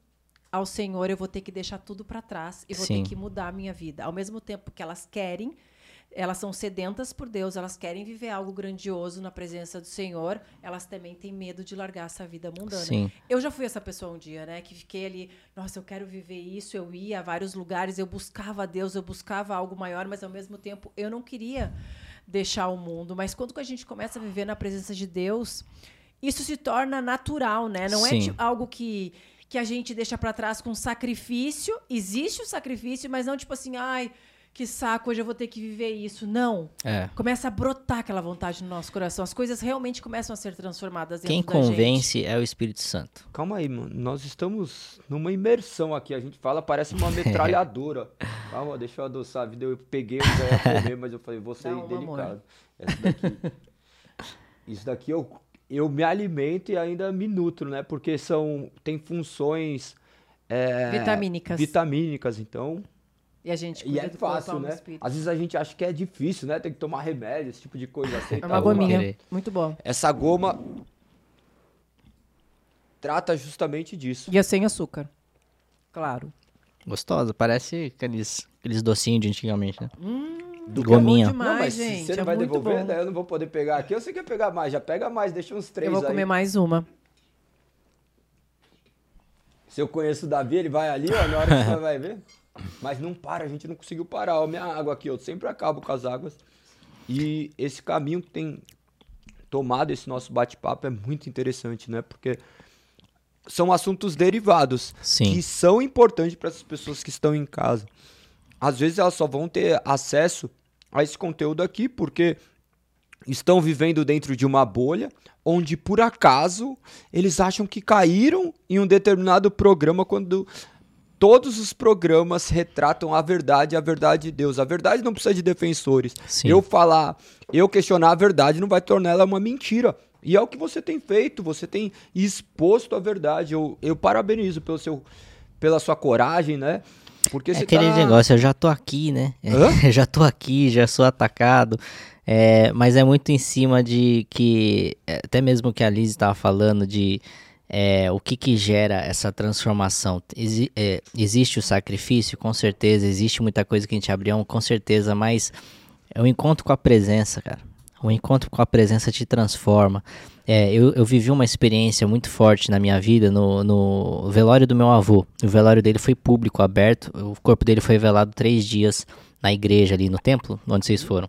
ao Senhor, eu vou ter que deixar tudo para trás e vou Sim. ter que mudar a minha vida. Ao mesmo tempo que elas querem, elas são sedentas por Deus, elas querem viver algo grandioso na presença do Senhor, elas também têm medo de largar essa vida mundana. Sim. Eu já fui essa pessoa um dia, né? Que fiquei ali, nossa, eu quero viver isso. Eu ia a vários lugares, eu buscava Deus, eu buscava algo maior, mas ao mesmo tempo eu não queria deixar o mundo. Mas quando a gente começa a viver na presença de Deus, isso se torna natural, né? Não é Sim. tipo, algo que, que a gente deixa pra trás com sacrifício. Existe o sacrifício, mas não tipo assim, ai, que saco, hoje eu vou ter que viver isso. Não. É. Começa a brotar aquela vontade no nosso coração. As coisas realmente começam a ser transformadas dentro Quem da gente. convence é o Espírito Santo. Calma aí, mano. Nós estamos numa imersão aqui. A gente fala, parece uma <laughs> metralhadora. Calma, deixa eu adoçar a vida. Eu peguei, eu já ia <laughs> comer, mas eu falei, vou ser uma, delicado. Essa daqui. Isso daqui eu, eu me alimento e ainda me nutro, né? Porque são. Tem funções. é, Vitamínicas. Vitamínicas, então. E a gente E cuida é do fácil, e né? espírito. Às vezes a gente acha que é difícil, né? Tem que tomar remédio, esse tipo de coisa. É uma gominha. querer. Muito bom. Essa goma trata justamente disso. E é sem açúcar. Claro. Gostosa, parece aqueles, aqueles docinhos de antigamente, né? Do que Gominha. É demais, não, mas gente. se você não é vai devolver, bom. daí eu não vou poder pegar aqui. Eu sei que quer pegar mais, já pega mais, deixa uns três Eu vou aí. comer mais uma. Se eu conheço o Davi, ele vai ali, ó, na hora que você <laughs> vai ver. Mas não para, a gente não conseguiu parar. Ó, minha água aqui, eu sempre acabo com as águas. E esse caminho que tem tomado esse nosso bate-papo é muito interessante, né? Porque são assuntos derivados Sim. que são importantes para essas pessoas que estão em casa. Às vezes elas só vão ter acesso a esse conteúdo aqui porque estão vivendo dentro de uma bolha onde por acaso eles acham que caíram em um determinado programa quando todos os programas retratam a verdade, a verdade de Deus. A verdade não precisa de defensores. Sim. Eu falar, eu questionar a verdade não vai tornar ela uma mentira. E é o que você tem feito, você tem exposto a verdade. Eu, eu parabenizo pelo seu, pela sua coragem, né? Porque É aquele tá... negócio, eu já tô aqui, né? Eu <laughs> já tô aqui, já sou atacado. É, mas é muito em cima de que, é, até mesmo que a Liz estava falando de é, o que que gera essa transformação. Exi- é, existe o sacrifício, com certeza, existe muita coisa que a gente abriu, com certeza, mas é o encontro com a presença, cara. O encontro com a presença te transforma. É, eu, eu vivi uma experiência muito forte na minha vida no, no velório do meu avô. O velório dele foi público, aberto. O corpo dele foi velado três dias na igreja ali no templo, onde vocês foram.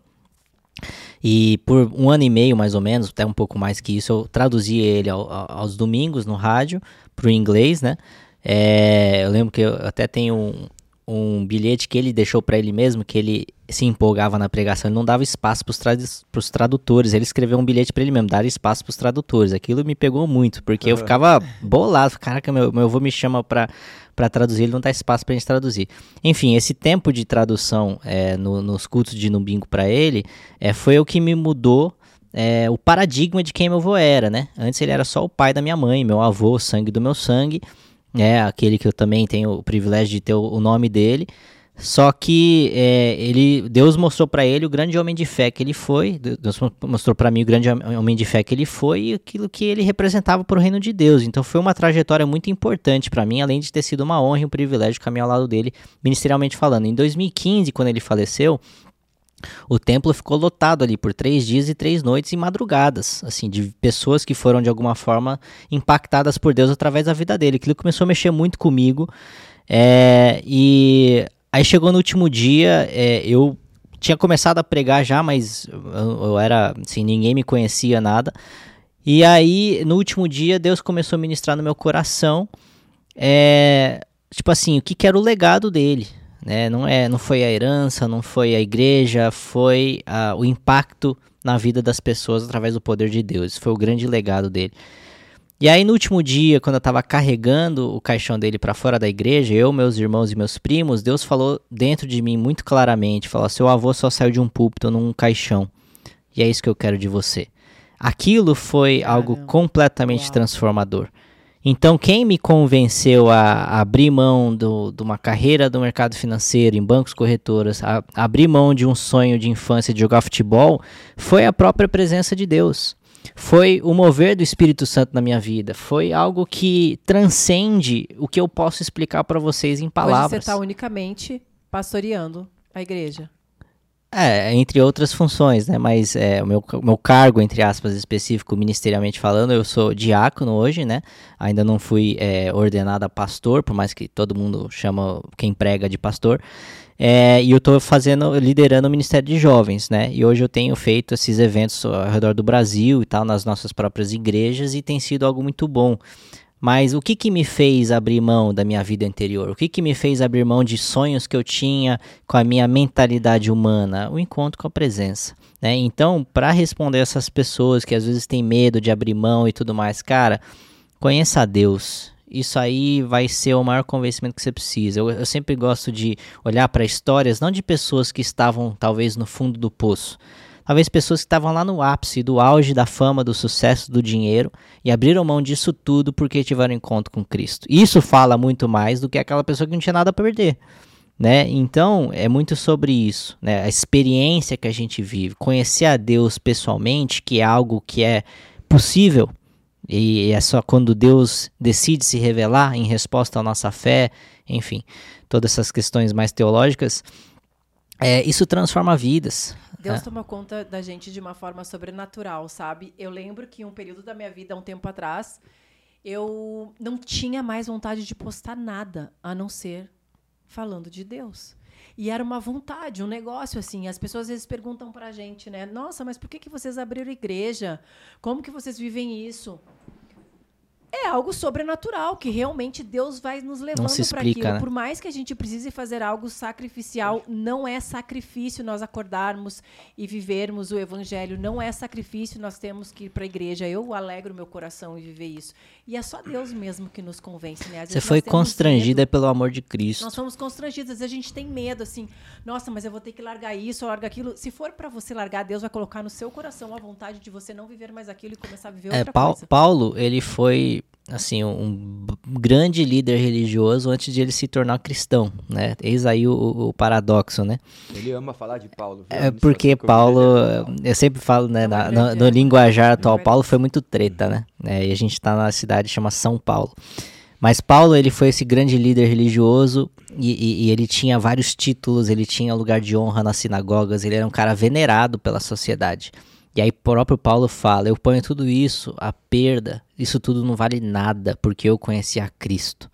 E por um ano e meio, mais ou menos, até um pouco mais que isso, eu traduzi ele ao- ao- aos domingos no rádio, pro inglês, né? É, eu lembro que eu até tenho um, um bilhete que ele deixou para ele mesmo, que ele se empolgava na pregação, ele não dava espaço pros, tradu pros tradutores, ele escreveu um bilhete para ele mesmo, dar espaço pros tradutores. Aquilo me pegou muito, porque eu ficava bolado, caraca, meu, meu avô me chama pra, pra traduzir, ele não dá espaço pra gente traduzir. Enfim, esse tempo de tradução é, no- nos cultos de domingo para ele, é, foi o que me mudou é, o paradigma de quem meu avô era, né? Antes ele era só o pai da minha mãe, meu avô, sangue do meu sangue, é aquele que eu também tenho o privilégio de ter o, o nome dele. Só que é, ele, Deus mostrou para ele o grande homem de fé que ele foi, Deus mostrou para mim o grande homem de fé que ele foi e aquilo que ele representava para o reino de Deus. Então foi uma trajetória muito importante para mim, além de ter sido uma honra e um privilégio caminhar ao lado dele, ministerialmente falando. Em 2015, quando ele faleceu, o templo ficou lotado ali por três dias e três noites e madrugadas, assim, de pessoas que foram de alguma forma impactadas por Deus através da vida dele. Aquilo começou a mexer muito comigo. É, e Aí chegou no último dia, é, eu tinha começado a pregar já, mas eu, eu, era, assim, ninguém me conhecia nada. E aí, no último dia, Deus começou a ministrar no meu coração, é, tipo assim, o que, que era o legado dele, né? Não, é, não foi a herança, não foi a igreja, foi a, o impacto na vida das pessoas através do poder de Deus. Foi o grande legado dele. E aí no último dia, quando eu estava carregando o caixão dele para fora da igreja, eu, meus irmãos e meus primos, Deus falou dentro de mim muito claramente, falou: "Seu avô só saiu de um púlpito num caixão. E é isso que eu quero de você." Aquilo foi Caramba. algo completamente Uau. transformador. Então, quem me convenceu a abrir mão do, de uma carreira do mercado financeiro em bancos corretoras, a, a abrir mão de um sonho de infância de jogar futebol, foi a própria presença de Deus foi o mover do Espírito Santo na minha vida. Foi algo que transcende o que eu posso explicar para vocês em palavras. Hoje você está unicamente pastoreando a igreja. É, entre outras funções, né? Mas é, o meu, meu cargo, entre aspas, específico, ministerialmente falando, eu sou diácono hoje, né? Ainda não fui é, ordenado a pastor, por mais que todo mundo chama quem prega de pastor. É, e eu estou fazendo, liderando o Ministério de Jovens, né? E hoje eu tenho feito esses eventos ao redor do Brasil e tal, nas nossas próprias igrejas, e tem sido algo muito bom. Mas o que, que me fez abrir mão da minha vida anterior? O que, que me fez abrir mão de sonhos que eu tinha com a minha mentalidade humana? O encontro com a presença. Né? Então, para responder essas pessoas que às vezes têm medo de abrir mão e tudo mais, cara, conheça a Deus isso aí vai ser o maior convencimento que você precisa. Eu, eu sempre gosto de olhar para histórias, não de pessoas que estavam talvez no fundo do poço, talvez pessoas que estavam lá no ápice do auge da fama, do sucesso, do dinheiro e abriram mão disso tudo porque tiveram encontro com Cristo. Isso fala muito mais do que aquela pessoa que não tinha nada a perder. Né? Então é muito sobre isso, né? A experiência que a gente vive, conhecer a Deus pessoalmente, que é algo que é possível, e é só quando Deus decide se revelar em resposta à nossa fé, enfim, todas essas questões mais teológicas, é, isso transforma vidas. Deus é. toma conta da gente de uma forma sobrenatural, sabe? Eu lembro que em um período da minha vida, há um tempo atrás, eu não tinha mais vontade de postar nada a não ser falando de Deus. E era uma vontade, um negócio assim. As pessoas às vezes perguntam para a gente, né? Nossa, mas por que, que vocês abriram igreja? Como que vocês vivem isso? É algo sobrenatural, que realmente Deus vai nos levando para aquilo. Né? Por mais que a gente precise fazer algo sacrificial, não é sacrifício nós acordarmos e vivermos o evangelho, não é sacrifício nós temos que ir para a igreja. Eu alegro meu coração em viver isso. E é só Deus mesmo que nos convence, né? Você foi constrangida medo. pelo amor de Cristo. Nós somos constrangidos, às vezes a gente tem medo assim, nossa, mas eu vou ter que largar isso largar aquilo. Se for para você largar, Deus vai colocar no seu coração a vontade de você não viver mais aquilo e começar a viver é, outra pa coisa. Paulo, ele foi assim, um grande líder religioso antes de ele se tornar cristão, né? Eis aí o, o paradoxo, né? Ele ama falar de Paulo. Viu? É porque Paulo, eu sempre falo, né, na, no, no, linguajar atual, Paulo foi muito treta, né? É, e a gente tá na cidade chama São Paulo. Mas Paulo, ele foi esse grande líder religioso e, e, e, ele tinha vários títulos, ele tinha lugar de honra nas sinagogas, ele era um cara venerado pela sociedade. E aí próprio Paulo fala: eu ponho tudo isso, a perda, isso tudo não vale nada, porque eu conheci a Cristo.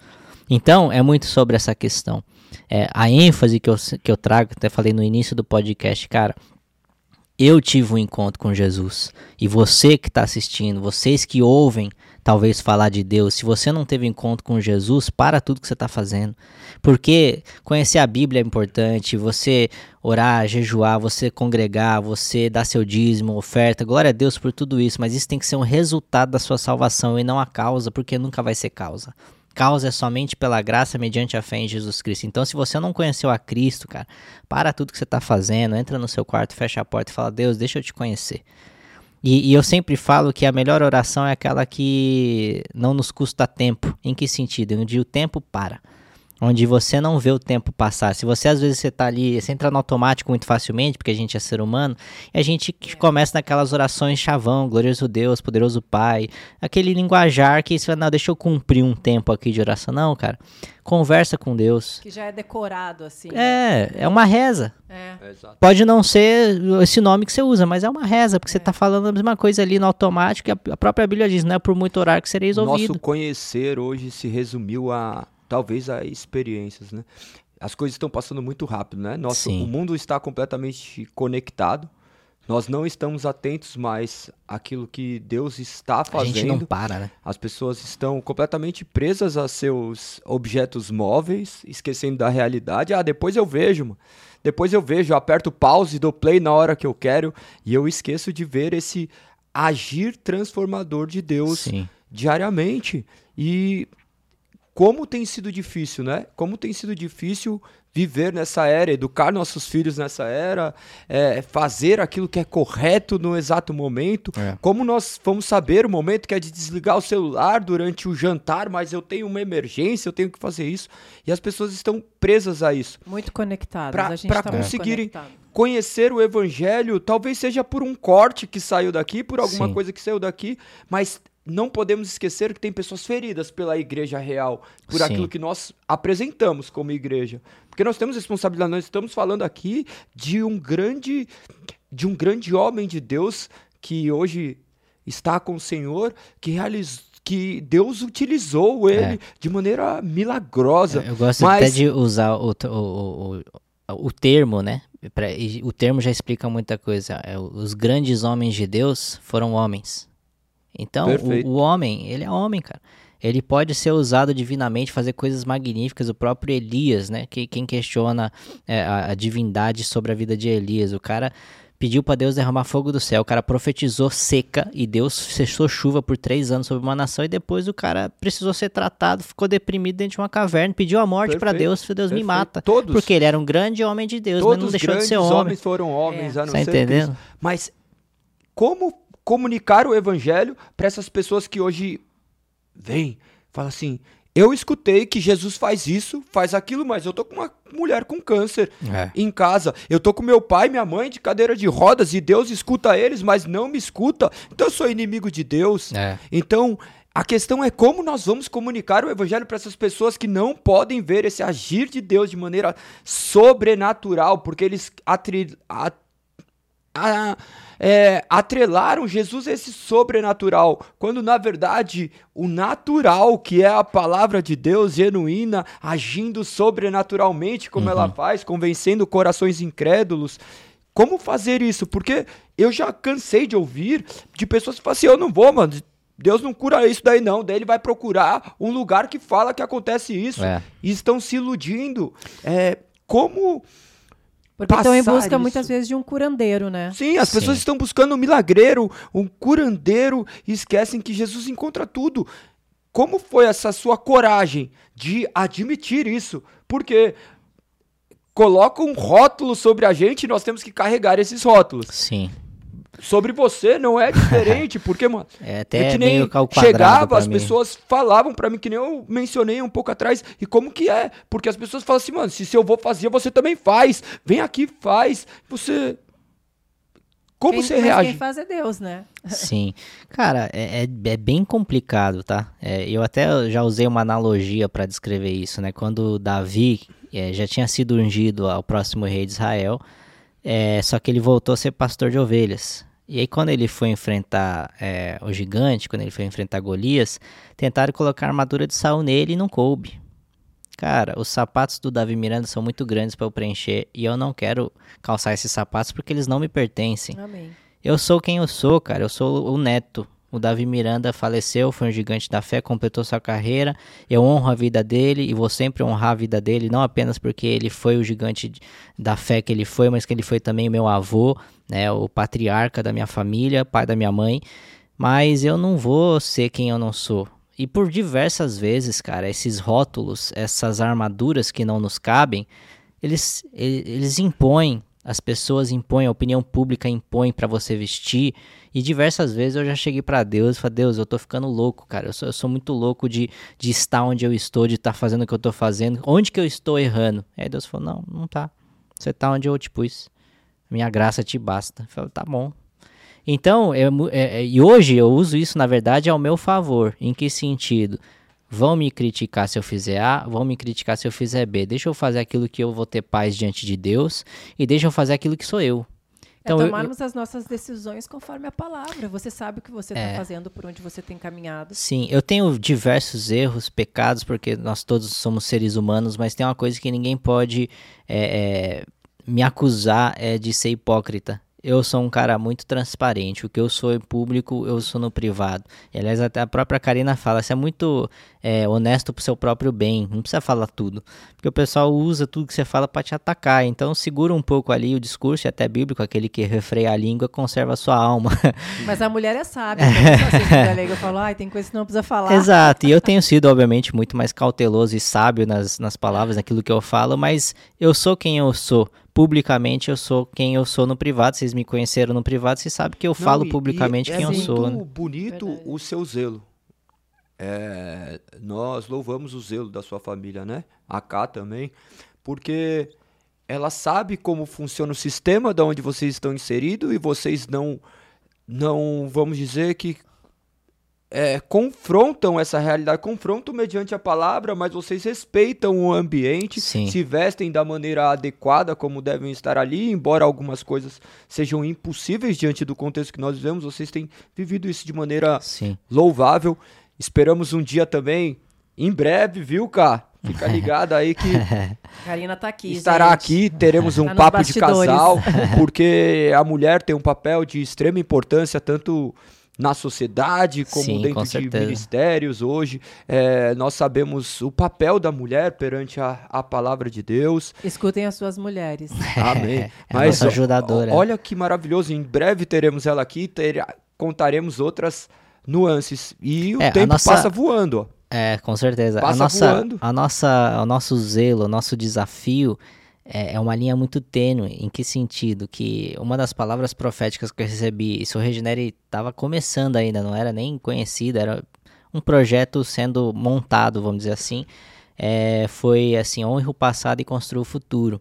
Então, é muito sobre essa questão. É, a ênfase que eu, que eu trago, até falei no início do podcast, cara, eu tive um encontro com Jesus. E você que está assistindo, vocês que ouvem talvez falar de Deus, se você não teve encontro com Jesus, para tudo que você está fazendo. Porque conhecer a Bíblia é importante, você orar, jejuar, você congregar, você dar seu dízimo, oferta, glória a Deus por tudo isso, mas isso tem que ser um resultado da sua salvação e não a causa, porque nunca vai ser causa. Causa é somente pela graça mediante a fé em Jesus Cristo. Então, se você não conheceu a Cristo, cara, para tudo que você está fazendo, entra no seu quarto, fecha a porta e fala: Deus, deixa eu te conhecer. E, e, eu sempre falo que a melhor oração é aquela que não nos custa tempo. Em que sentido? Onde o tempo para. onde você não vê o tempo passar. Se você às vezes você tá ali, você entra no automático muito facilmente, porque a gente é ser humano, e a gente começa naquelas orações chavão, glorioso Deus, poderoso Pai, aquele linguajar que você não, deixa eu cumprir um tempo aqui de oração. Não, cara. Conversa com Deus. Que já é decorado, assim. É, é uma reza. É. Pode não ser esse nome que você usa, mas é uma reza, porque você tá falando a mesma coisa ali no automático, e a a própria Bíblia diz, não é por muito orar que sereis ouvidos. Nosso conhecer hoje se resumiu a talvez a experiências, né? As coisas estão passando muito rápido, né? Nosso, Sim. o mundo está completamente conectado. Nós não estamos atentos mais àquilo que Deus está A fazendo. gente não para, né? As pessoas estão completamente presas a seus objetos móveis, esquecendo da realidade. Ah, depois eu vejo, mano. Depois eu vejo, eu aperto pause, dou play na hora que eu quero e eu esqueço de ver esse agir transformador de Deus Sim. diariamente. E como tem sido difícil, né? Como tem sido difícil viver nessa era, educar nossos filhos nessa era, é, fazer aquilo que é correto no exato momento. É. Como nós vamos saber o momento que é de desligar o celular durante o jantar, mas eu tenho uma emergência, eu tenho que fazer isso. E as pessoas estão presas a isso. Muito conectados. Pra- a gente pra tá conseguirem- conectado. Conhecer o evangelho, talvez seja por um corte que saiu daqui, por alguma Sim. coisa que saiu daqui, mas não podemos esquecer que tem pessoas feridas pela igreja real, por Sim. aquilo que nós apresentamos como igreja. Porque nós temos responsabilidade, nós estamos falando aqui de um grande de um grande homem de Deus que hoje está com o Senhor, que realizou que Deus utilizou ele É. de maneira milagrosa. Eu gosto Mas- até de usar o, o, o, o, termo, né? Pra- o termo já explica muita coisa. É, os grandes homens de Deus foram homens. Então, o, o homem, ele é homem, cara. Ele pode ser usado divinamente, fazer coisas magníficas. O próprio Elias, né? Que, quem questiona é, a, a divindade sobre a vida de Elias. O cara pediu para Deus derramar fogo do céu. O cara profetizou seca e Deus cessou chuva por três anos sobre uma nação. E depois o cara precisou ser tratado, ficou deprimido dentro de uma caverna, pediu a morte para Deus. Deus me perfeito. mata. Todos. Porque ele era um grande homem de Deus, mas Todos não os deixou de ser homem. homens foram homens, É. a não Tá ser entendendo? Cristo. Mas como comunicar o evangelho para essas pessoas que hoje vêm, fala assim: "Eu escutei que Jesus faz isso, faz aquilo, mas eu tô com uma mulher com câncer É. em casa. Eu tô com meu pai e minha mãe de cadeira de rodas e Deus escuta eles, mas não me escuta. Então eu sou inimigo de Deus." É. Então, a questão é como nós vamos comunicar o evangelho para essas pessoas que não podem ver esse agir de Deus de maneira sobrenatural, porque eles atri- a- a- é, atrelaram Jesus a esse sobrenatural, quando na verdade o natural, que é a palavra de Deus genuína, agindo sobrenaturalmente como ela faz, convencendo corações incrédulos. Como fazer isso? Porque eu já cansei de ouvir de pessoas que falam assim: eu não vou, mano. Deus não cura isso daí, não. Daí ele vai procurar um lugar que fala que acontece isso. É. E estão se iludindo. É, como. Porque estão em busca isso. muitas vezes de um curandeiro, né? Sim, as pessoas Sim. estão buscando um milagreiro, um curandeiro e esquecem que Jesus encontra tudo. Como foi essa sua coragem de admitir isso? Porque coloca um rótulo sobre a gente e nós temos que carregar esses rótulos. Sim. Sobre você não é diferente, <laughs> porque, mano, É até é que nem meio chegava, as mim. pessoas falavam pra mim, que nem eu mencionei um pouco atrás, e como que é? Porque as pessoas falam assim, mano, se, se eu vou fazer, você também faz. Vem aqui, faz. Você. Como Quem- você mas reage? quem faz é Deus, né? <laughs> Sim. Cara, é, é, é bem complicado, tá? É, eu até já usei uma analogia para descrever isso, né? Quando Davi é, já tinha sido ungido ao próximo rei de Israel, é, só que ele voltou a ser pastor de ovelhas. E aí, quando ele foi enfrentar é, o gigante, quando ele foi enfrentar Golias, tentaram colocar armadura de Saul nele e não coube. Cara, os sapatos do Davi Miranda são muito grandes para eu preencher e eu não quero calçar esses sapatos porque eles não me pertencem. Amém. Eu sou quem eu sou, cara. Eu sou o neto. O Davi Miranda faleceu, foi um gigante da fé, completou sua carreira. Eu honro a vida dele e vou sempre honrar a vida dele, não apenas porque ele foi o gigante da fé que ele foi, mas que ele foi também meu avô, né, o patriarca da minha família, pai da minha mãe. Mas eu não vou ser quem eu não sou. E por diversas vezes, cara, esses rótulos, essas armaduras que não nos cabem, eles, eles impõem As pessoas impõem, a opinião pública impõe para você vestir. E diversas vezes eu já cheguei para Deus e falei, Deus, eu tô ficando louco, cara. Eu sou, eu sou muito louco de, de estar onde eu estou, de estar tá fazendo o que eu tô fazendo. Onde que eu estou errando? Aí Deus falou, não, não tá. Você tá onde eu te pus. Minha graça te basta. Eu falei, tá bom. Então, eu, é, é, e hoje eu uso isso, na verdade, ao meu favor. Em que sentido? Vão me criticar se eu fizer A, vão me criticar se eu fizer B. Deixa eu fazer aquilo que eu vou ter paz diante de Deus e deixa eu fazer aquilo que sou eu. É então, é tomarmos eu, eu, as nossas decisões conforme a palavra. Você sabe o que você está é, fazendo, por onde você tem caminhado. Sim, eu tenho diversos erros, pecados, porque nós todos somos seres humanos, mas tem uma coisa que ninguém pode é, é me acusar é de ser hipócrita eu sou um cara muito transparente. O que eu sou em público, eu sou no privado. E, aliás, até a própria Karina fala: você é muito é, honesto pro seu próprio bem. Não precisa falar tudo. Porque o pessoal usa tudo que você fala para te atacar. Então, segura um pouco ali o discurso, e até bíblico, aquele que refreia a língua conserva a sua alma. <laughs> Mas a mulher é sábia. <laughs> Então, eu falo, ai, tem coisa que não precisa falar. Exato. E eu tenho sido, obviamente, muito mais cauteloso e sábio nas, nas palavras, naquilo que eu falo, mas eu sou quem eu sou publicamente eu sou quem eu sou no privado. Vocês me conheceram no privado, vocês sabem que eu Não, falo e, publicamente e quem é eu sou. É muito bonito Verdade. o seu zelo. É, nós louvamos o zelo da sua família, né? A Cá também, porque ela sabe como funciona o sistema da onde vocês estão inseridos e vocês não, não vamos dizer que é, confrontam essa realidade, confrontam mediante a palavra, mas vocês respeitam o ambiente, Sim. se vestem da maneira adequada como devem estar ali, embora algumas coisas sejam impossíveis diante do contexto que nós vivemos, vocês têm vivido isso de maneira Sim. louvável. Esperamos um dia também, em breve, viu, Cá? Fica <laughs> ligado aí que. <laughs> Karina tá aqui. Estará gente. aqui, teremos um tá papo de casal, <laughs> porque a mulher tem um papel de extrema importância, tanto na sociedade, como Sim, dentro de ministérios hoje. É, nós sabemos o papel da mulher perante a, a palavra de Deus. Escutem as suas mulheres. <laughs> Amém. <laughs> É Mas ajudadora. olha que maravilhoso. Em breve teremos ela aqui, ter, contaremos outras nuances. E o é, tempo nossa... passa voando. Ó. É, com certeza. Passa a nossa, voando. A nossa, o nosso zelo, o nosso desafio é, é uma linha muito tênue. Em que sentido? Que uma das palavras proféticas que eu recebi, isso o Regenere estava começando ainda, não era nem conhecido, era um projeto sendo montado, vamos dizer assim. É, foi assim: honre o passado e construa o futuro.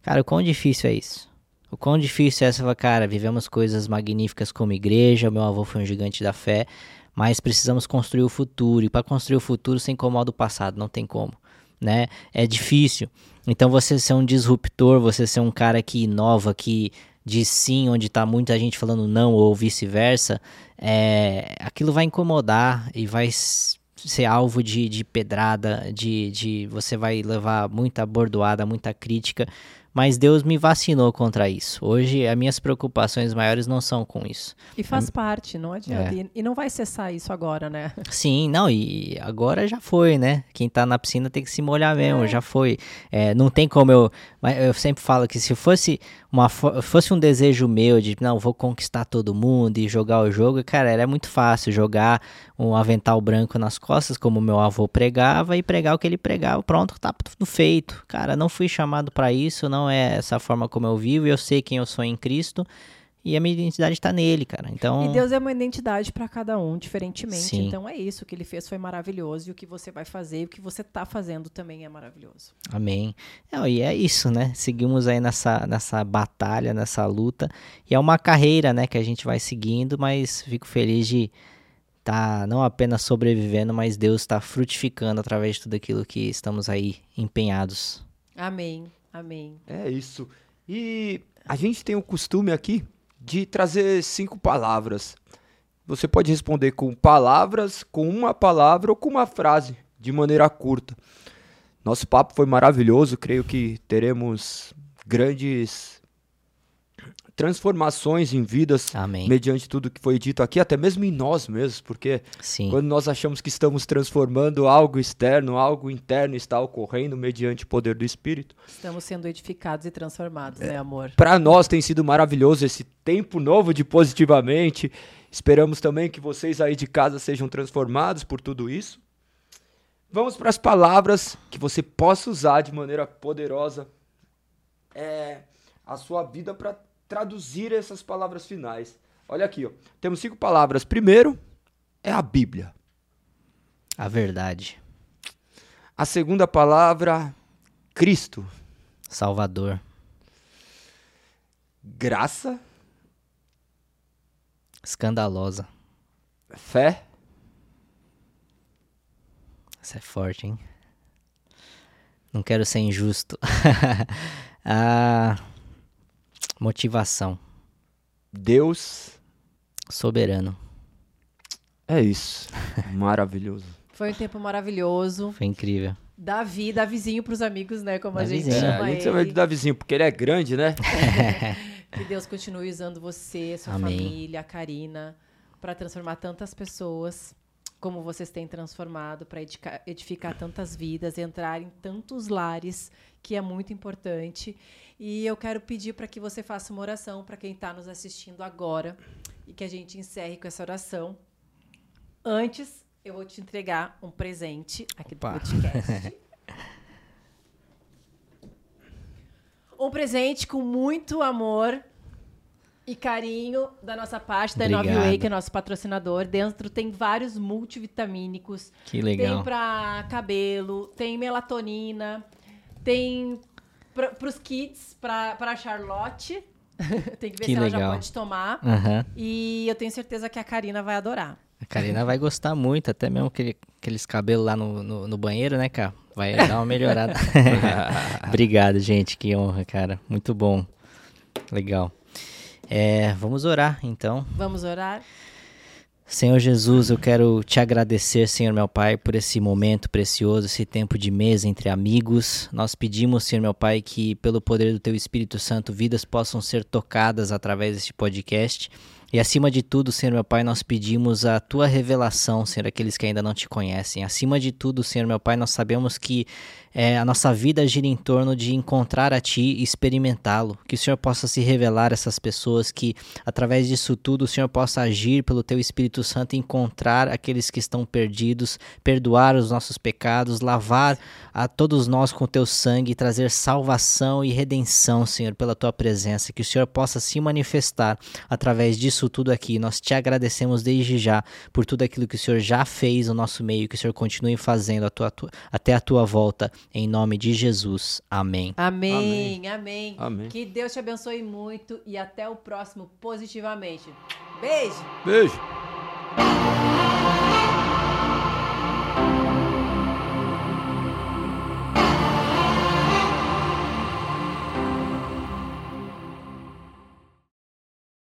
Cara, o quão difícil é isso? O quão difícil é essa, cara, vivemos coisas magníficas como igreja, meu avô foi um gigante da fé, mas precisamos construir o futuro, e para construir o futuro sem incomoda o passado, não tem como, né? É difícil. Então você ser um disruptor, você ser um cara que inova, que diz sim onde está muita gente falando não ou vice-versa, é, aquilo vai incomodar e vai ser alvo de, de pedrada, de, de você vai levar muita bordoada, muita crítica, mas Deus me vacinou contra isso. Hoje, as minhas preocupações maiores não são com isso. E faz parte, não adianta. É. E não vai cessar isso agora, né? <laughs> Sim, não, e agora já foi, né? Quem tá na piscina tem que se molhar mesmo, é. já foi. É, não tem como eu. Eu sempre falo que se fosse uma fosse um desejo meu de não vou conquistar todo mundo e jogar o jogo, cara, era muito fácil jogar um avental branco nas costas, como meu avô pregava, e pregar o que ele pregava, pronto, tá tudo feito. Cara, não fui chamado para isso, não é essa forma como eu vivo, eu sei quem eu sou em Cristo e a minha identidade está nele, cara. Então E Deus é uma identidade para cada um, diferentemente. Sim. Então é isso, o que ele fez foi maravilhoso e o que você vai fazer, e o que você está fazendo também é maravilhoso. Amém. É, e é isso, né? Seguimos aí nessa nessa batalha, nessa luta, e é uma carreira, né, que a gente vai seguindo, mas fico feliz de tá não apenas sobrevivendo, mas Deus está frutificando através de tudo aquilo que estamos aí empenhados. Amém. Amém. É isso. E a gente tem um costume aqui de trazer cinco palavras. Você pode responder com palavras, com uma palavra ou com uma frase, de maneira curta. Nosso papo foi maravilhoso, creio que teremos grandes transformações em vidas Amém. mediante tudo que foi dito aqui, até mesmo em nós mesmos, porque Sim. quando nós achamos que estamos transformando algo externo, algo interno está ocorrendo mediante o poder do Espírito. Estamos sendo edificados e transformados, é, né, amor? Para nós tem sido maravilhoso esse tempo novo de positivamente. Esperamos também que vocês aí de casa sejam transformados por tudo isso. Vamos para as palavras que você possa usar de maneira poderosa. É, a sua vida para traduzir essas palavras finais. Olha aqui, ó. temos cinco palavras. Primeiro é a Bíblia. A verdade. A segunda palavra, Cristo. Salvador. Graça. Escandalosa. Fé. Isso é forte, hein? Não quero ser injusto. a <laughs> motivação. Deus. Soberano. É isso. <laughs> Maravilhoso. Foi um tempo maravilhoso. Foi incrível. Davi, Davizinho pros amigos, né? Como a gente Davizinho. É, chama a gente chama ele de Davizinho, porque ele é grande, né? <laughs> Que Deus continue usando você, sua Amém. família, a Karina, para transformar tantas pessoas como vocês têm transformado, para edificar tantas vidas, entrar em tantos lares, que é muito importante. E eu quero pedir para que você faça uma oração para quem está nos assistindo agora e que a gente encerre com essa oração. Antes, eu vou te entregar um presente aqui do Opa. podcast. <laughs> um presente com muito amor e carinho da nossa parte, da Nove Obrigado. Way, que é nosso patrocinador. Dentro tem vários multivitamínicos. Que Tem legal. pra cabelo, tem melatonina, tem pra, pros kids, pra, pra Charlotte. <laughs> tem que ver Que se ela já legal. pode tomar. Aham. E eu tenho certeza que a Karina vai adorar. A Karina vai gostar muito, até mesmo aquele, aqueles cabelos lá no, no, no banheiro, né, cara? Vai dar uma melhorada. <laughs> <laughs> Obrigado, gente. Que honra, cara. Muito bom. Legal. É, vamos orar, então. Vamos orar? Senhor Jesus, eu quero te agradecer, Senhor meu Pai, por esse momento precioso, esse tempo de mesa entre amigos. Nós pedimos, Senhor meu Pai, que pelo poder do Teu Espírito Santo, vidas possam ser tocadas através deste podcast. E acima de tudo, Senhor meu Pai, nós pedimos a Tua revelação, Senhor, aqueles que ainda não te conhecem. Acima de tudo, Senhor meu Pai, nós sabemos que é, a nossa vida gira em torno de encontrar a Ti e experimentá-lo. Que o Senhor possa se revelar a essas pessoas, que através disso tudo o Senhor possa agir pelo Teu Espírito Santo e encontrar aqueles que estão perdidos, perdoar os nossos pecados, lavar a todos nós com o Teu sangue e trazer salvação e redenção, Senhor, pela Tua presença. Que o Senhor possa se manifestar através disso tudo aqui. Nós te agradecemos desde já por tudo aquilo que o Senhor já fez no nosso meio, que o Senhor continue fazendo a tua- tua- até a Tua volta. Em nome de Jesus. Amém. Amém, amém. Amém. Que Deus te abençoe muito e até o próximo Positivamente. Beijo! Beijo.